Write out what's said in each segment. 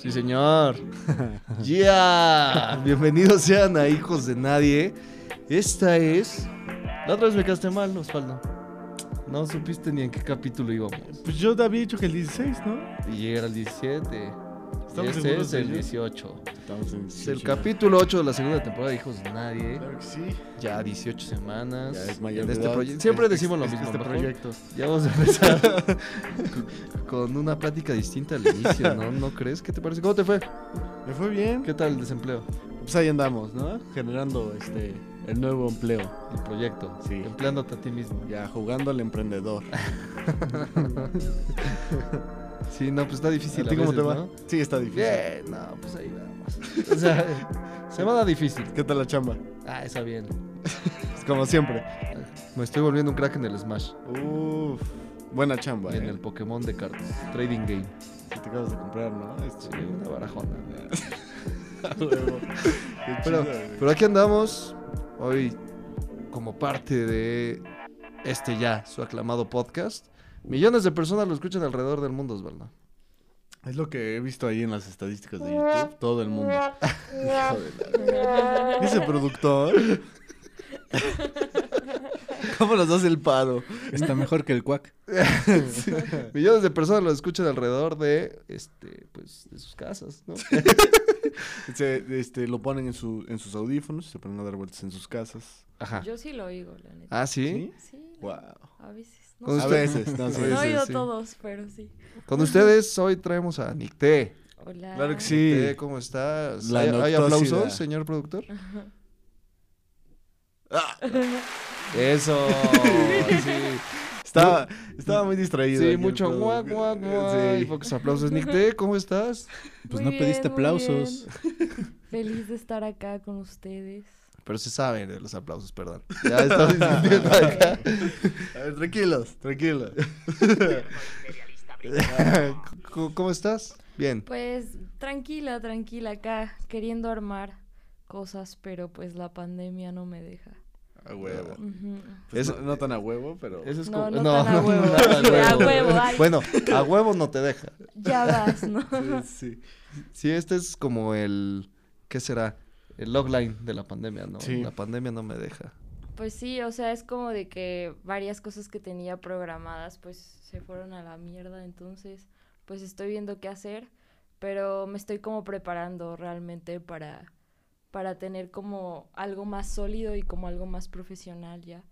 Sí, señor. ¡Ya! Bienvenidos sean a Hijos de Nadie. Esta es. La otra vez me quedaste mal, Osvaldo. No supiste ni en qué capítulo íbamos. Pues yo te había dicho que el 16, ¿no? Y era el 17. ¿Estamos este es el ello? 18. Estamos en Es el capítulo 8 de la segunda temporada de Hijos de Nadie. Claro que sí. Ya 18 semanas. Ya es mayor en este proyecto. Siempre Es- decimos lo es- mismo. Este mejor proyecto. Ya vamos a empezar con- con una plática distinta al inicio, ¿no? ¿No crees? ¿Qué te parece? ¿Cómo te fue? Me fue bien. ¿Qué tal el desempleo? Pues ahí andamos, ¿no? Generando este el nuevo empleo. El proyecto. Sí. Empleándote a ti mismo. Ya jugando al emprendedor. Sí, no, pues está difícil. ¿A ti cómo te va? ¿no? Sí, está difícil. Bien, no, pues ahí vamos. O sea, semana difícil. ¿Qué tal la chamba? Ah, está bien. Como siempre. Me estoy volviendo un crack en el Smash. Uf, buena chamba, Y en ¿eh? el Pokémon de cartas. Trading Game. Que te acabas de comprar, ¿no? Sí, Este, una barajona. pero aquí andamos. Hoy, como parte de este ya, su aclamado podcast. Millones de personas lo escuchan alrededor del mundo, Osvaldo. Es lo que he visto ahí en las estadísticas de YouTube. Todo el mundo. La- Dice productor. ¿Cómo nos hace el paro? Está mejor que el cuac. Millones de personas lo escuchan alrededor de, este, pues, de sus casas, ¿no? Se, este, lo ponen en, su, en sus audífonos, se ponen a dar vueltas en sus casas. Ajá. Yo sí lo oigo, la neta. Ah, ¿sí? Sí, Wow. a veces. No, Con A usted- veces, no sé. A no he veces, oído sí. todos, pero sí. Con ustedes hoy traemos a Nicté. Hola. Claro que sí. Nicté, ¿cómo estás? La ¿Hay, aplausos, señor productor? Ah, Eso. sí. estaba, estaba muy distraído. Sí, mucho guac, guac. Sí. Y pocos aplausos. Nicté, ¿cómo estás? Pues Muy no pediste bien, aplausos. Feliz de estar acá con ustedes. Pero se saben de los aplausos, perdón. Ya estamos discutiendo acá. A ver, tranquilos, tranquilos. ¿Cómo- ¿Cómo estás? Bien. Pues tranquila, tranquila acá, queriendo armar cosas, pero pues la pandemia no me deja. A huevo. Pues Eso- no, no tan a huevo, pero. Eso es No, como... no tan a huevo. nada A huevo, ay. Bueno, a huevo no te deja. Ya vas, ¿no? Sí, sí. Sí, este es como el... ¿Qué será? El logline de la pandemia, ¿no? Sí. La pandemia no me deja. Pues sí, o sea, es como de que varias cosas que tenía programadas pues se fueron a la mierda, entonces pues estoy viendo qué hacer, pero me estoy como preparando realmente para para tener como algo más sólido y como algo más profesional ya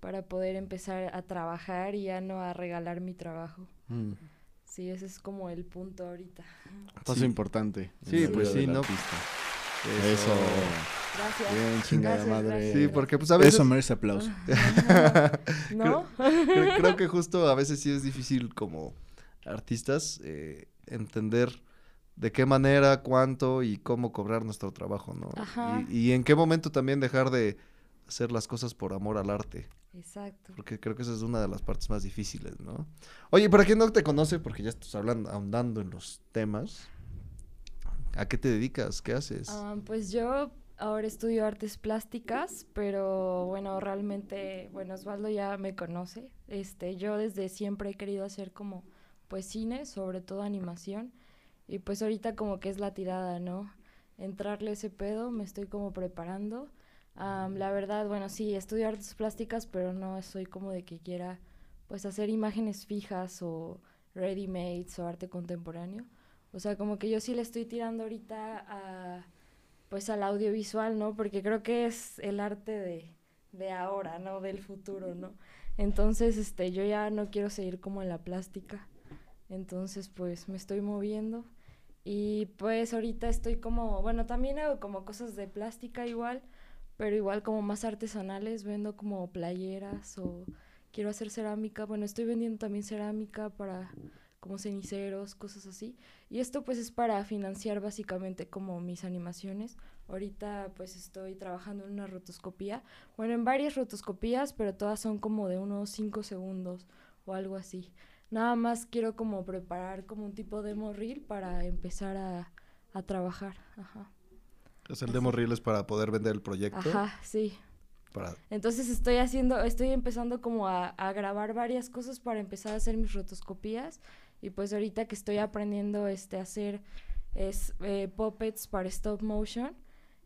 para poder empezar a trabajar y ya no a regalar mi trabajo. Mm, Sí, ese es como el punto ahorita. Paso Sí. importante. Sí, pues sí, ¿no? artista. Eso. Eso. Gracias. Bien, chingada Gracias, madre. gracias. Sí, porque pues a veces... Eso merece aplauso. ¿No? creo, creo que justo a veces sí es difícil como artistas eh, entender de qué manera, cuánto y cómo cobrar nuestro trabajo, ¿no? Ajá. Y, y en qué momento también dejar de hacer las cosas por amor al arte, Exacto. porque creo que esa es una de las partes más difíciles, ¿no? Oye, para quien no te conoce, porque ya estás hablando, ahondando en los temas, ¿a qué te dedicas? ¿Qué haces? Ah, pues yo ahora estudio artes plásticas, pero bueno, realmente, bueno, Osvaldo ya me conoce. Este, yo desde siempre he querido hacer como pues cine, sobre todo animación, y pues ahorita como que es la tirada, ¿no? Entrarle ese pedo, me estoy como preparando. Am, la verdad, bueno, sí, estudio artes plásticas, pero no soy como de que quiera pues hacer imágenes fijas o ready-mades o arte contemporáneo. O sea, como que yo sí le estoy tirando ahorita a pues al audiovisual, ¿no? Porque creo que es el arte de, de ahora, ¿no? Del futuro, ¿no? Entonces, este, yo ya no quiero seguir como en la plástica. Entonces, pues me estoy moviendo. Y pues ahorita estoy como, bueno, también hago como cosas de plástica igual, pero igual como más artesanales, vendo como playeras o quiero hacer cerámica. Bueno, estoy vendiendo también cerámica para como ceniceros, cosas así. Y esto pues es para financiar básicamente como mis animaciones. Ahorita pues estoy trabajando en una rotoscopía, bueno, en varias rotoscopías, pero todas son como de unos 5 segundos o algo así. Nada más quiero como preparar como un tipo demo reel para empezar a, a trabajar. Ajá. Es el demo reel es para poder vender el proyecto. Ajá, sí. Para... Entonces estoy haciendo, estoy empezando como a, a grabar varias cosas para empezar a hacer mis rotoscopías. Y pues ahorita que estoy aprendiendo este a hacer es eh, puppets para stop motion.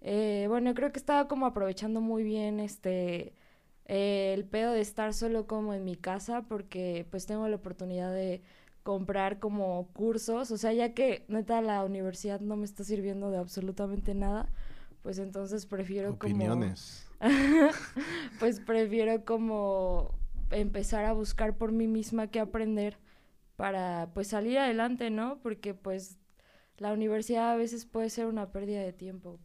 Eh, bueno, creo que estaba como aprovechando muy bien este eh, el pedo de estar solo como en mi casa porque pues tengo la oportunidad de comprar como cursos, o sea, ya que neta la universidad no me está sirviendo de absolutamente nada, pues entonces prefiero Opiniones. como pues prefiero como empezar a buscar por mí misma qué aprender para pues salir adelante, ¿no? Porque pues la universidad a veces puede ser una pérdida de tiempo.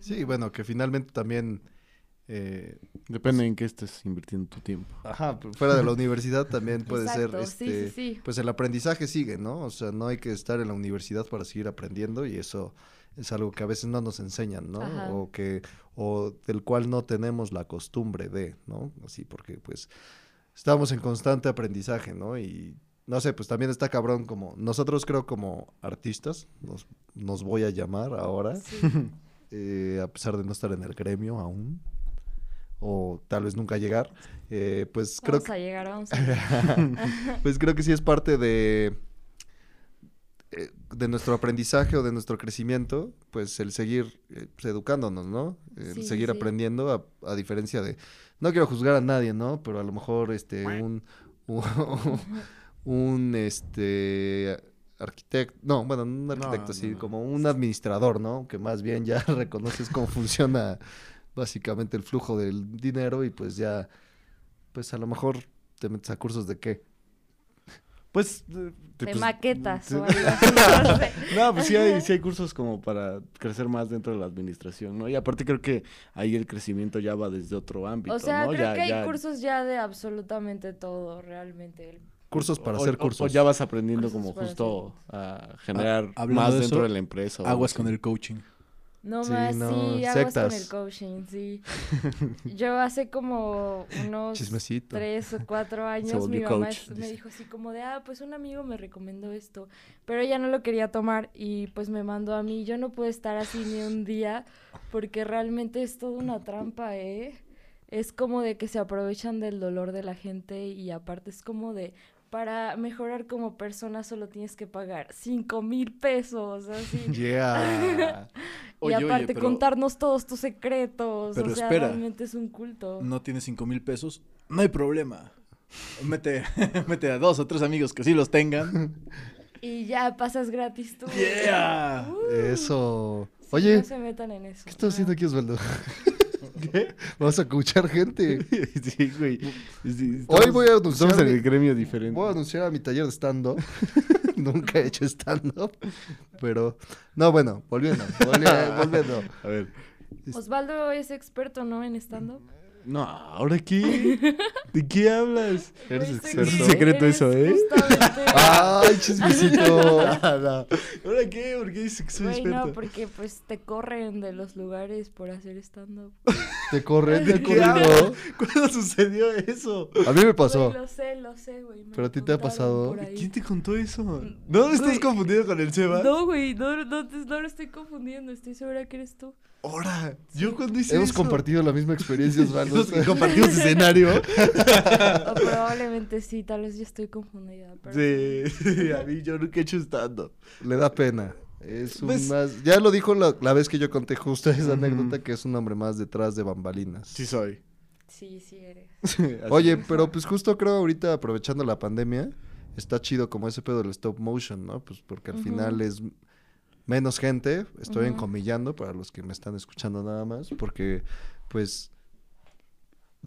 Sí, bueno, que finalmente también... eh, Depende en qué estés invirtiendo tu tiempo. Ajá, fuera de la universidad también puede ser, Exacto, sí, este, sí, sí. pues el aprendizaje sigue, ¿no? O sea, no hay que estar en la universidad para seguir aprendiendo y eso es algo que a veces no nos enseñan, ¿no? Ajá. O que, o del cual no tenemos la costumbre de, ¿no? Así, porque pues estamos en constante aprendizaje, ¿no? Y no sé, pues también está cabrón como, nosotros creo como artistas, nos, nos voy a llamar ahora, Sí. eh, a pesar de no estar en el gremio aún, o tal vez nunca llegar, eh, pues creo Vamos que a llegar, vamos a llegar. pues creo que sí es parte de eh, de nuestro aprendizaje o de nuestro crecimiento, pues el seguir pues, educándonos, ¿no? El Sí, seguir sí. aprendiendo a, a diferencia de no quiero juzgar a nadie, ¿no? Pero a lo mejor este un un, un, este arquitecto, no, bueno, no un arquitecto, no, sí, no. como un administrador, ¿no? Que más bien ya reconoces cómo funciona básicamente el flujo del dinero y pues ya pues a lo mejor te metes a cursos de qué. Pues... eh, De pues, maquetas o algo así, no pues sí hay, sí hay cursos como para crecer más dentro de la administración, ¿no? Y aparte creo que ahí el crecimiento ya va desde otro ámbito, O sea, ¿no? creo Ya- que hay ya- cursos ya de absolutamente todo, realmente. El- Cursos para o- hacer o- cursos. O ya vas aprendiendo Cursos como justo a generar hablando más de dentro eso, de la empresa. Aguas así. con el coaching. No Sí, más, no, sí, aguas con el coaching, sí. Yo hace como unos Chismecito. tres o cuatro años mi mamá coach, es- me dice. dijo así como de, ah, pues un amigo me recomendó esto, pero ella no lo quería tomar y pues me mandó a mí. Yo no pude estar así ni un día porque realmente es toda una trampa, ¿eh? Es como de que se aprovechan del dolor de la gente y aparte es como de, para mejorar como persona solo tienes que pagar cinco mil pesos, así. Yeah. Y Oye, oye, aparte pero- contarnos todos tus secretos. Pero o sea, espera. realmente es un culto. No tienes cinco mil pesos, no hay problema. Mete, mete a dos o tres amigos que sí los tengan. Y ya pasas gratis tú. ¡Yeah! Eso. Sí, Oye, no se metan en eso. ¿qué estás haciendo aquí, Osvaldo? ¿Qué? Vamos a escuchar gente. sí, güey. Sí, Hoy estamos- voy a anunciar Estamos en mi- el gremio diferente. Voy a anunciar a mi taller de stand-up. Nunca he hecho stand-up. Pero, no, bueno, volviendo. volvi- volviendo. A ver. Osvaldo es experto, ¿no? En stand-up. No, ¿ahora qué? ¿De qué hablas? Eres experto. Es un secreto eso, ¿eh? justamente- ¡Ay, chismecito! ¿Ahora qué? ¿Por qué dices que soy Güey, experto? no, porque pues te corren de los lugares por hacer stand-up. Te corren, te ¿De qué corrido. ¿Cuándo sucedió eso? A mí me pasó. Güey, lo sé, lo sé, güey. me ¿Pero lo a ti te ha pasado? por ahí. ¿Quién te contó eso? ¿No estás Güey. confundido con el Sebas? No, güey, no, no, te- no lo estoy confundiendo. Estoy segura que eres tú. Ahora, yo cuando hice Hemos eso. compartido la misma experiencia, Osvaldo. Hemos compartido escenario. O probablemente sí, tal vez yo estoy confundida. pero- Sí, a mí yo nunca he hecho stand-up. Le da pena. Es un Pues- más... Ya lo dijo la, la vez que yo conté justo esa anécdota, que es un hombre más detrás de bambalinas. Sí soy. Sí, sí eres. Oye, pero pues justo creo ahorita aprovechando la pandemia, está chido como ese pedo del stop motion, ¿no? Pues porque al final es menos gente, estoy encomillando para los que me están escuchando nada más, porque pues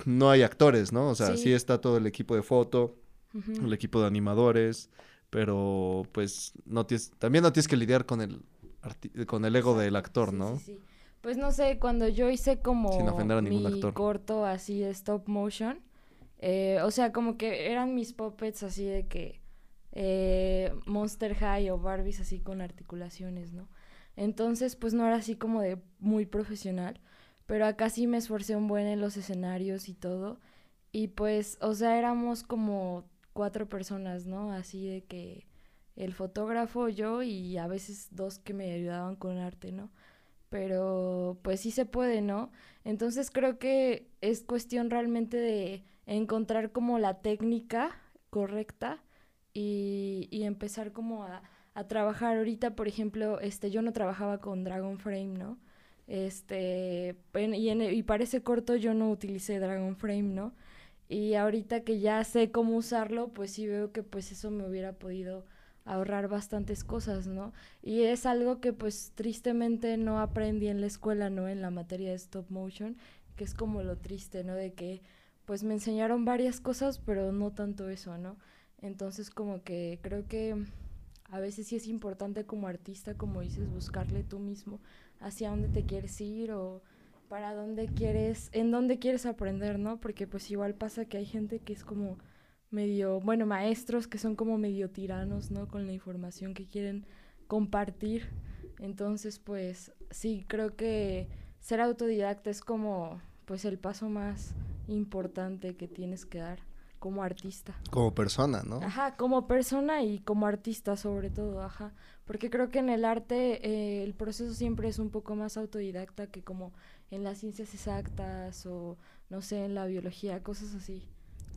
no hay actores, ¿no? O sea, sí, Sí. está todo el equipo de foto, el equipo de animadores, pero pues no tienes, también no tienes que lidiar con el con el ego del actor, sí, ¿no? sí, sí. Pues no sé, cuando yo hice como Sin ofender a ningún mi actor. corto así de stop motion, eh, o sea, como que eran mis puppets así de que eh, Monster High o Barbies así con articulaciones, ¿no? Entonces, pues no era así como de muy profesional, pero acá sí me esforcé un buen en los escenarios y todo. Y pues, o sea, éramos como cuatro personas, ¿no? Así de que el fotógrafo, yo y a veces dos que me ayudaban con arte, ¿no? Pero pues sí se puede, ¿no? Entonces creo que es cuestión realmente de encontrar como la técnica correcta y, y empezar como a, a trabajar. Ahorita, por ejemplo, este, yo no trabajaba con Dragon Frame, ¿no? Este, y, en, y para ese corto yo no utilicé Dragon Frame, ¿no? Y ahorita que ya sé cómo usarlo, pues sí veo que pues eso me hubiera podido ahorrar bastantes cosas, ¿no? Y es algo que pues tristemente no aprendí en la escuela, ¿no? En la materia de stop motion, que es como lo triste, ¿no? De que pues me enseñaron varias cosas, pero no tanto eso, ¿no? Entonces como que creo que a veces sí es importante como artista, como dices, buscarle tú mismo hacia dónde te quieres ir o para dónde quieres, en dónde quieres aprender, ¿no? Porque pues igual pasa que hay gente que es como medio, bueno, maestros que son como medio tiranos, ¿no? Con la información que quieren compartir. Entonces, pues sí, creo que ser autodidacta es como, pues el paso más importante que tienes que dar como artista. Como persona, ¿no? Ajá, como persona y como artista sobre todo, ajá. Porque creo que en el arte eh, el proceso siempre es un poco más autodidacta que como en las ciencias exactas o, no sé, en la biología, cosas así.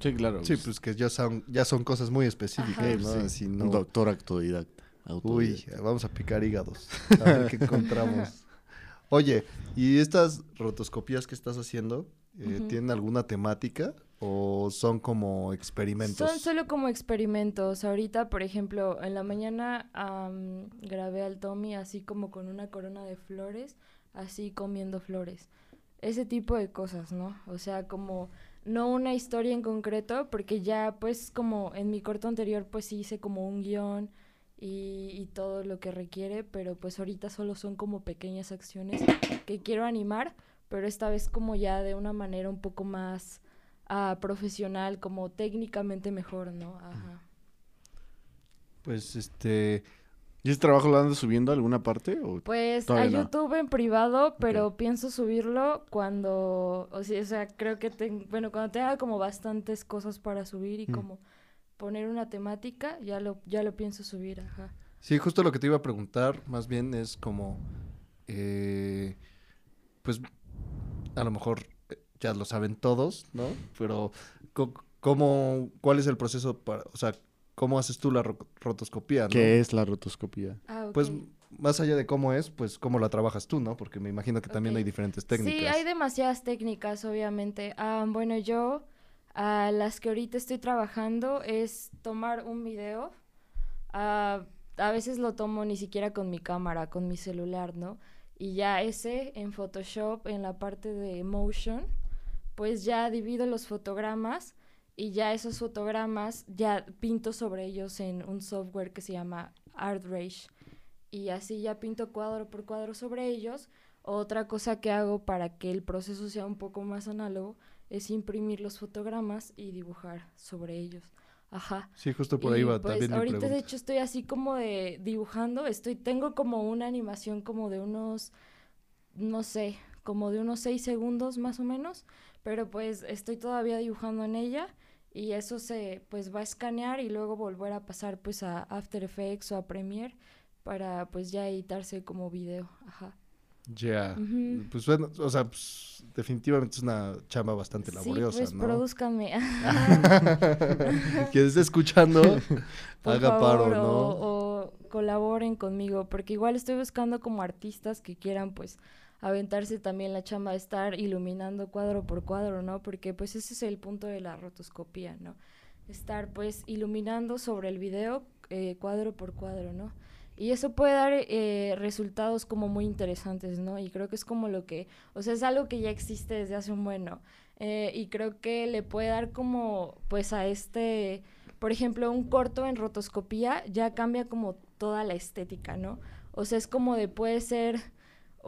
Sí, claro. Sí, pues que ya son, ya son cosas muy específicas, ¿no? Sí, Así, no- Un doctor autodidacta. Uy, vamos a picar hígados. A ver qué encontramos. Oye, ¿y estas rotoscopías que estás haciendo eh, tienen alguna temática o son como experimentos? Son solo como experimentos. Ahorita, por ejemplo, en la mañana am, grabé al Tommy así como con una corona de flores, así comiendo flores. Ese tipo de cosas, ¿no? O sea, como no una historia en concreto, porque ya pues como en mi corto anterior pues sí hice como un guion y, y todo lo que requiere, pero pues ahorita solo son como pequeñas acciones que quiero animar, pero esta vez como ya de una manera un poco más ah, profesional, como técnicamente mejor, ¿no? Ajá. Pues este, ¿Y ese trabajo lo andas subiendo a alguna parte? O... Pues a no. YouTube en privado, pero pienso subirlo cuando, o sea, o sea, creo que, bueno, cuando tenga como bastantes cosas para subir y Mm. como poner una temática, ya lo, ya lo pienso subir, ajá. sí, justo lo que te iba a preguntar, más bien es como, eh, pues, a lo mejor ya lo saben todos, ¿no? Pero, co- ¿cómo, cuál es el proceso para, o sea, cómo haces tú la ro- rotoscopía, ¿no? ¿Qué es la rotoscopía? Ah. Pues, más allá de cómo es, pues, cómo la trabajas tú, ¿no? Porque me imagino que también hay diferentes técnicas. Sí, hay demasiadas técnicas, obviamente. Ah, bueno, yo, a las que ahorita estoy trabajando es tomar un video. Ah, a veces lo tomo ni siquiera con mi cámara, con mi celular, ¿no? Y ya ese en Photoshop, en la parte de motion, pues ya divido los fotogramas y ya esos fotogramas ya pinto sobre ellos en un software que se llama ArtRage. Y así ya pinto cuadro por cuadro sobre ellos. Otra cosa que hago para que el proceso sea un poco más análogo es imprimir los fotogramas y dibujar sobre ellos. Ajá. Sí, justo por ahí va pues, también mi ahorita de hecho estoy así como de dibujando, estoy tengo como una animación como de unos no sé, como de unos seis segundos más o menos, pero pues estoy todavía dibujando en ella y eso se pues va a escanear y luego volver a pasar pues a After Effects o a Premiere para pues ya editarse como video, ajá. Ya. Ujú. Pues bueno, o sea, pues, definitivamente es una chamba bastante laboriosa, sí, pues ¿no? produzcanme. Quien esté escuchando, por haga favor, paro, o, ¿no? o colaboren conmigo, porque igual estoy buscando como artistas que quieran pues aventarse también la chamba de estar iluminando cuadro por cuadro, ¿no? Porque pues ese es el punto de la rotoscopía, ¿no? Estar pues iluminando sobre el video eh, cuadro por cuadro, ¿no? Y eso puede dar eh, resultados como muy interesantes, ¿no? Y creo que es como lo que, o sea, es algo que ya existe desde hace un bueno. eh, y creo que le puede dar como, pues a este, por ejemplo, un corto en rotoscopía ya cambia como toda la estética, ¿no? O sea, es como de puede ser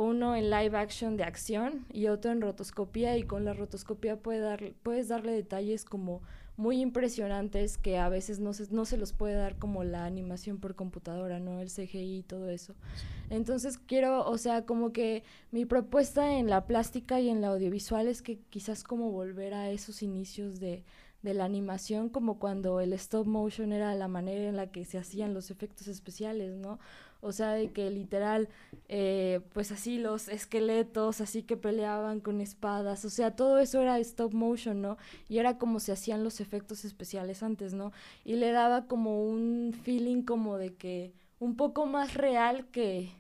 uno en live action de acción y otro en rotoscopía y con la rotoscopía puede dar, puedes darle detalles como muy impresionantes que a veces no se, no se los puede dar como la animación por computadora, ¿no? El CGI y todo eso. Entonces quiero, o sea, como que mi propuesta en la plástica y en la audiovisual es que quizás como volver a esos inicios de, de la animación, como cuando el stop motion era la manera en la que se hacían los efectos especiales, ¿no? O sea, de que literal, eh, pues así los esqueletos, así que peleaban con espadas, o sea, todo eso era stop motion, ¿no? Y era como se hacían los efectos especiales antes, ¿no? Y le daba como un feeling como de que un poco más real que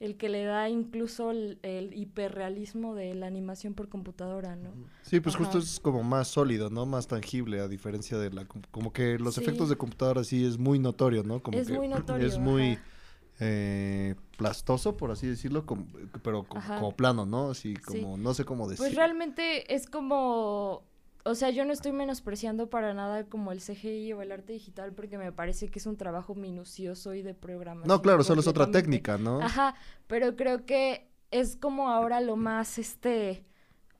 el que le da incluso el, el hiperrealismo de la animación por computadora, ¿no? Sí, pues Ajá. justo es como más sólido, ¿no? Más tangible, a diferencia de la... com- Como que los Sí. efectos de computadora sí es muy notorio, ¿no? Como Es que muy notorio, Es muy ajá. Eh, plastoso, por así decirlo, como- pero como plano, ¿no? Así Sí. como, no sé cómo decir. Pues realmente es como, o sea, yo no estoy menospreciando para nada como el CGI o el arte digital porque me parece que es un trabajo minucioso y de programación. No, claro, solo es otra técnica, ¿no? Ajá, pero creo que es como ahora lo más, este,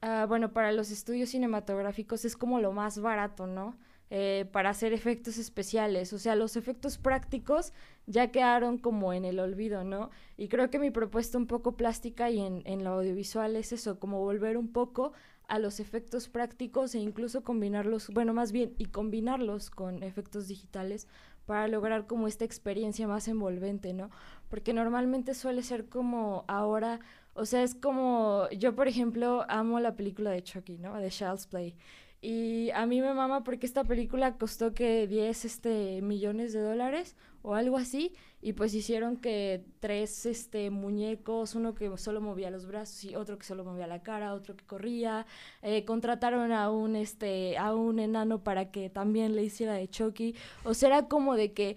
ah, bueno, para los estudios cinematográficos es como lo más barato, ¿no? Eh, para hacer efectos especiales, o sea, los efectos prácticos ya quedaron como en el olvido, ¿no? Y creo que mi propuesta un poco plástica y en, en lo audiovisual es eso, como volver un poco a los efectos prácticos e incluso combinarlos, bueno, más bien, y combinarlos con efectos digitales para lograr como esta experiencia más envolvente, ¿no? Porque normalmente suele ser como ahora, o sea, es como, yo por ejemplo amo la película de Chucky, ¿no? De Child's Play. Y a mí me mama porque esta película costó que 10 este, millones de dólares o algo así. Y pues hicieron que tres este, muñecos, uno que solo movía los brazos y otro que solo movía la cara, otro que corría. Eh, contrataron a un, este, a un enano para que también le hiciera de Chucky. O sea, era como de que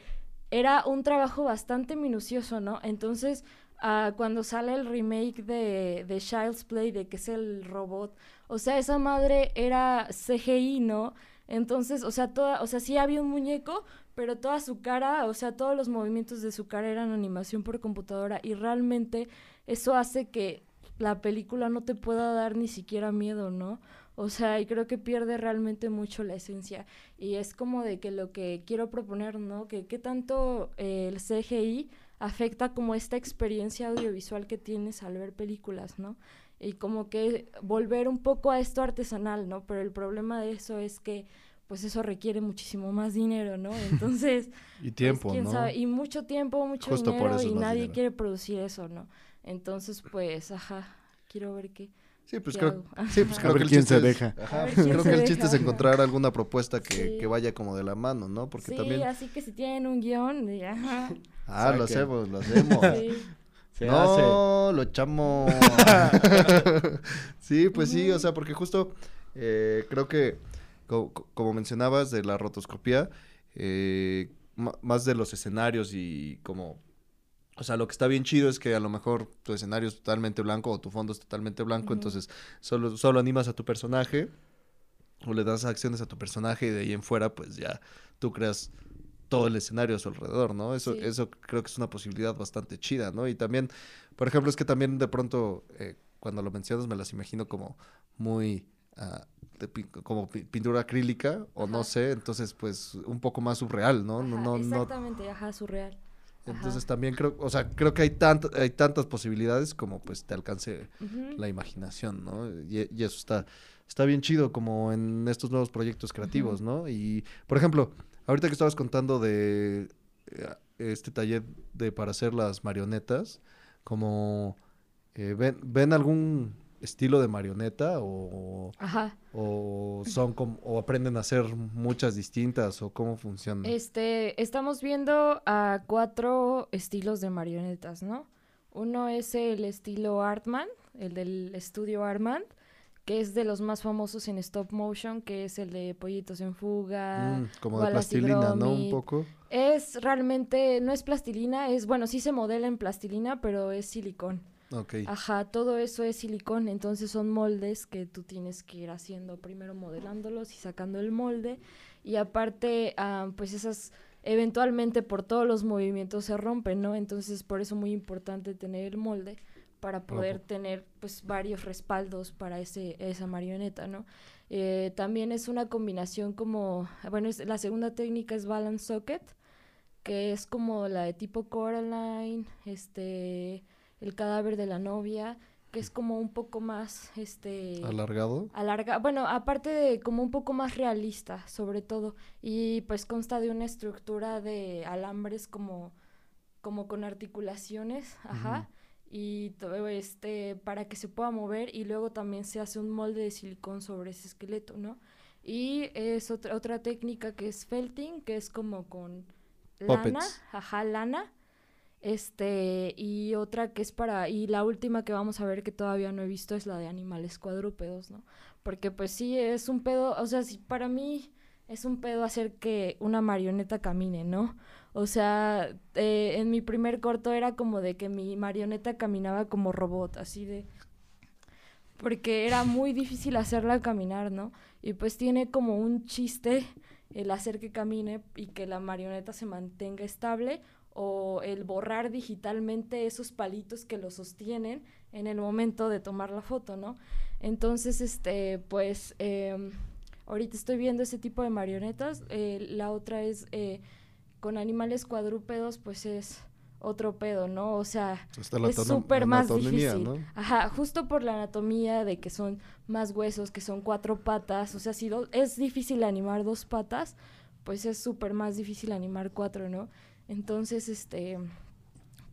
era un trabajo bastante minucioso, ¿no? Entonces, ah, cuando sale el remake de, de Child's Play, de que es el robot, o sea, esa madre era CGI, ¿no? Entonces, o sea, toda, o sea, sí había un muñeco, pero toda su cara, o sea, todos los movimientos de su cara eran animación por computadora y realmente eso hace que la película no te pueda dar ni siquiera miedo, ¿no? O sea, y creo que pierde realmente mucho la esencia. Y es como de que lo que quiero proponer, ¿no? Que qué tanto eh, el CGI afecta como esta experiencia audiovisual que tienes al ver películas, ¿no? Y como que volver un poco a esto artesanal, ¿no? Pero el problema de eso es que pues eso requiere muchísimo más dinero, ¿no? Entonces, Y tiempo, pues, quién ¿no? sabe, y mucho tiempo, mucho Justo por dinero eso y nadie dinero. quiere producir eso, ¿no? Entonces, pues, ajá, quiero ver qué. Sí, pues ¿Qué creo, hago? sí, pues creo ver que el quién chiste se es- deja. ajá, pues quién creo se que el chiste es encontrar alguna propuesta que, Sí. que vaya como de la mano, ¿no? Porque sí, también... así que si tienen un guion, de- ajá, Ah, lo hacemos, lo hacemos. sí. Se no, lo echamos. sí, pues sí, o sea, porque justo eh, creo que, co- co- como mencionabas, de la rotoscopía, eh, más de los escenarios y como... O sea, lo que está bien chido es que a lo mejor tu escenario es totalmente blanco o tu fondo es totalmente blanco, entonces solo, solo animas a tu personaje o le das acciones a tu personaje y de ahí en fuera pues ya tú creas todo el escenario a su alrededor, ¿no? Eso, Sí. eso creo que es una posibilidad bastante chida, ¿no? Y también, por ejemplo, es que también de pronto, eh, cuando lo mencionas, me las imagino como muy, ah, de como pi- pintura acrílica, o no sé, entonces, pues, un poco más surreal, ¿no? no, Ajá, no, no exactamente, ajá, surreal. Ajá. entonces también creo, o sea, creo que hay, tant hay tantas posibilidades como, pues, te alcance la imaginación, ¿no? Y, y eso está, está bien chido como en estos nuevos proyectos creativos, ¿no? Y, por ejemplo, ahorita que estabas contando de eh, este taller de para hacer las marionetas, como eh, ven, ven algún estilo de marioneta o, Ajá. o son como, o aprenden a hacer muchas distintas o cómo funcionan. Este, estamos viendo a cuatro estilos de marionetas, ¿no? Uno es el estilo Artman, el del estudio Artman, que es de los más famosos en stop motion, que es el de Pollitos en Fuga. Mm, como de plastilina, ¿no? Un poco. Es realmente, no es plastilina, es, bueno, sí se modela en plastilina, pero es silicón. Ok. Ajá, todo eso es silicón, entonces son moldes que tú tienes que ir haciendo, primero modelándolos y sacando el molde, y aparte, ah, pues esas eventualmente por todos los movimientos se rompen, ¿no? Entonces por eso muy importante tener el molde para poder tener pues varios respaldos para ese, esa marioneta, ¿no? Eh, también es una combinación como, bueno, es- la segunda técnica es balance socket, que es como la de tipo Coraline, este, el cadáver de la novia, que es como un poco más, este, Alargado. alarga, bueno, aparte de como un poco más realista, sobre todo, y pues consta de una estructura de alambres como, como con articulaciones, ajá, y todo este, para que se pueda mover, y luego también se hace un molde de silicón sobre ese esqueleto, ¿no? Y es otra, otra técnica que es felting, que es como con lana, Puppets. ajá, lana, Este, y otra que es para, y la última que vamos a ver que todavía no he visto es la de animales cuadrúpedos, ¿no? Porque pues sí, es un pedo, o sea, sí, para mí es un pedo hacer que una marioneta camine, ¿no? O sea, eh, en mi primer corto era como de que mi marioneta caminaba como robot, así de... Porque era muy difícil hacerla caminar, ¿no? Y pues tiene como un chiste el hacer que camine y que la marioneta se mantenga estable o el borrar digitalmente esos palitos que lo sostienen en el momento de tomar la foto, ¿no? Entonces, este, pues, eh, ahorita estoy viendo ese tipo de marionetas. Eh, la otra es eh, con animales cuadrúpedos, pues es otro pedo, ¿no? O sea, es súper más difícil. ¿no? Ajá, justo por la anatomía de que son más huesos, que son cuatro patas. O sea, si es difícil animar dos patas, pues es súper más difícil animar cuatro, ¿no? Entonces, este,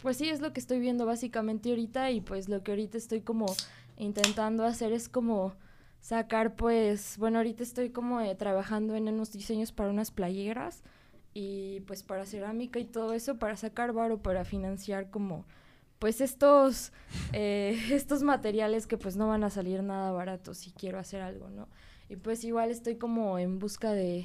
pues sí, es lo que estoy viendo básicamente ahorita y pues lo que ahorita estoy como intentando hacer es como sacar pues, bueno, ahorita estoy como eh, trabajando en unos diseños para unas playeras y pues para cerámica y todo eso, para sacar varo, para financiar como pues estos, eh, estos materiales que pues no van a salir nada baratos si quiero hacer algo, ¿no? Y pues igual estoy como en busca de,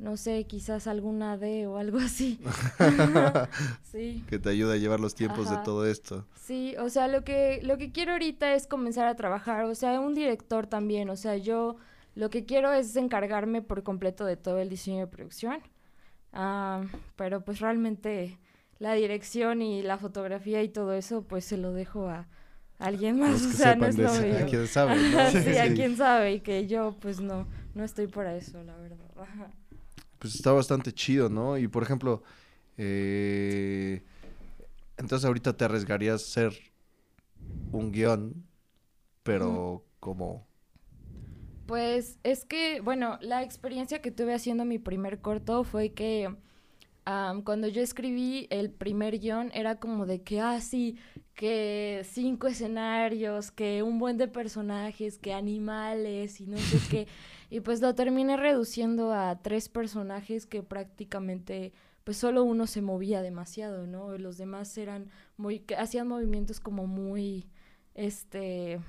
no sé, quizás alguna D o algo así. sí. Que te ayude a llevar los tiempos de todo esto. Sí, o sea, lo que, lo que quiero ahorita es comenzar a trabajar, o sea, un director también, o sea, yo lo que quiero es encargarme por completo de todo el diseño de producción, ah, pero pues realmente la dirección y la fotografía y todo eso, pues se lo dejo a alguien más, o sea, no es lo A quien sabe, ¿no? sí, a quien sabe, y que yo pues no, no estoy para eso, la verdad. pues está bastante chido, ¿no? Y por ejemplo, eh, entonces ahorita te arriesgarías a ser un guion, pero como... Pues es que, bueno, la experiencia que tuve haciendo mi primer corto fue que cuando yo escribí el primer guion era como de que, ah, sí, que cinco escenarios, que un buen de personajes, que animales y no sé qué. Y pues lo terminé reduciendo a tres personajes que prácticamente, pues solo uno se movía demasiado, ¿no? Los demás eran muy, hacían movimientos como muy, este,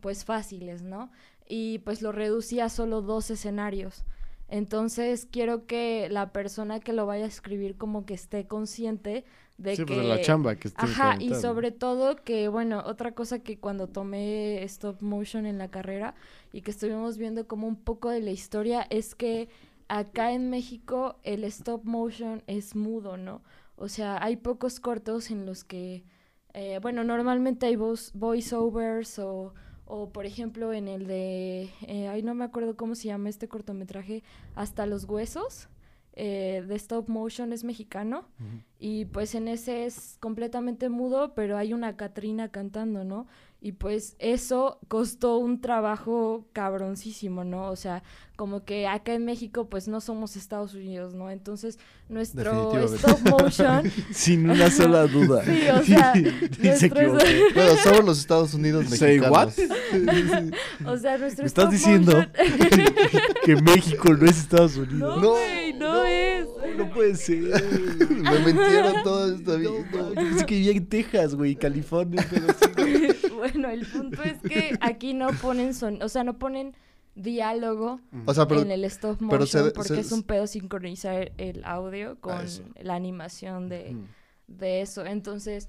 pues fáciles, ¿no? Y pues lo reducí a solo dos escenarios. Entonces quiero que la persona que lo vaya a escribir como que esté consciente de sí, que... Pues de la chamba que esté Ajá, y sobre todo que, bueno, otra cosa que cuando tomé stop motion en la carrera y que estuvimos viendo como un poco de la historia es que acá en México el stop motion es mudo, ¿no? O sea, hay pocos cortos en los que, eh, bueno, normalmente hay voiceovers o o por ejemplo en el de, eh, ay no me acuerdo cómo se llama este cortometraje, Hasta los Huesos, eh, de stop motion es mexicano y pues en ese es completamente mudo, pero hay una Catrina cantando, ¿no? Y pues eso costó un trabajo cabroncísimo, ¿no? O sea, como que acá en México pues no somos Estados Unidos, ¿no? Entonces nuestro stop motion... Sin una sola duda. sí, o sea... nuestro... bueno, somos los Estados Unidos mexicanos. o sea, nuestro ¿Me estás diciendo que México no es Estados Unidos? No, no, no, es. No puede ser. Me mentieron toda esta vida. yo pensé que vivía en Texas, güey, California, pero sí. Bueno, el punto es que aquí no ponen son, o sea, no ponen diálogo en el stop motion porque es un pedo sincronizar el audio con la animación de, de eso. Entonces,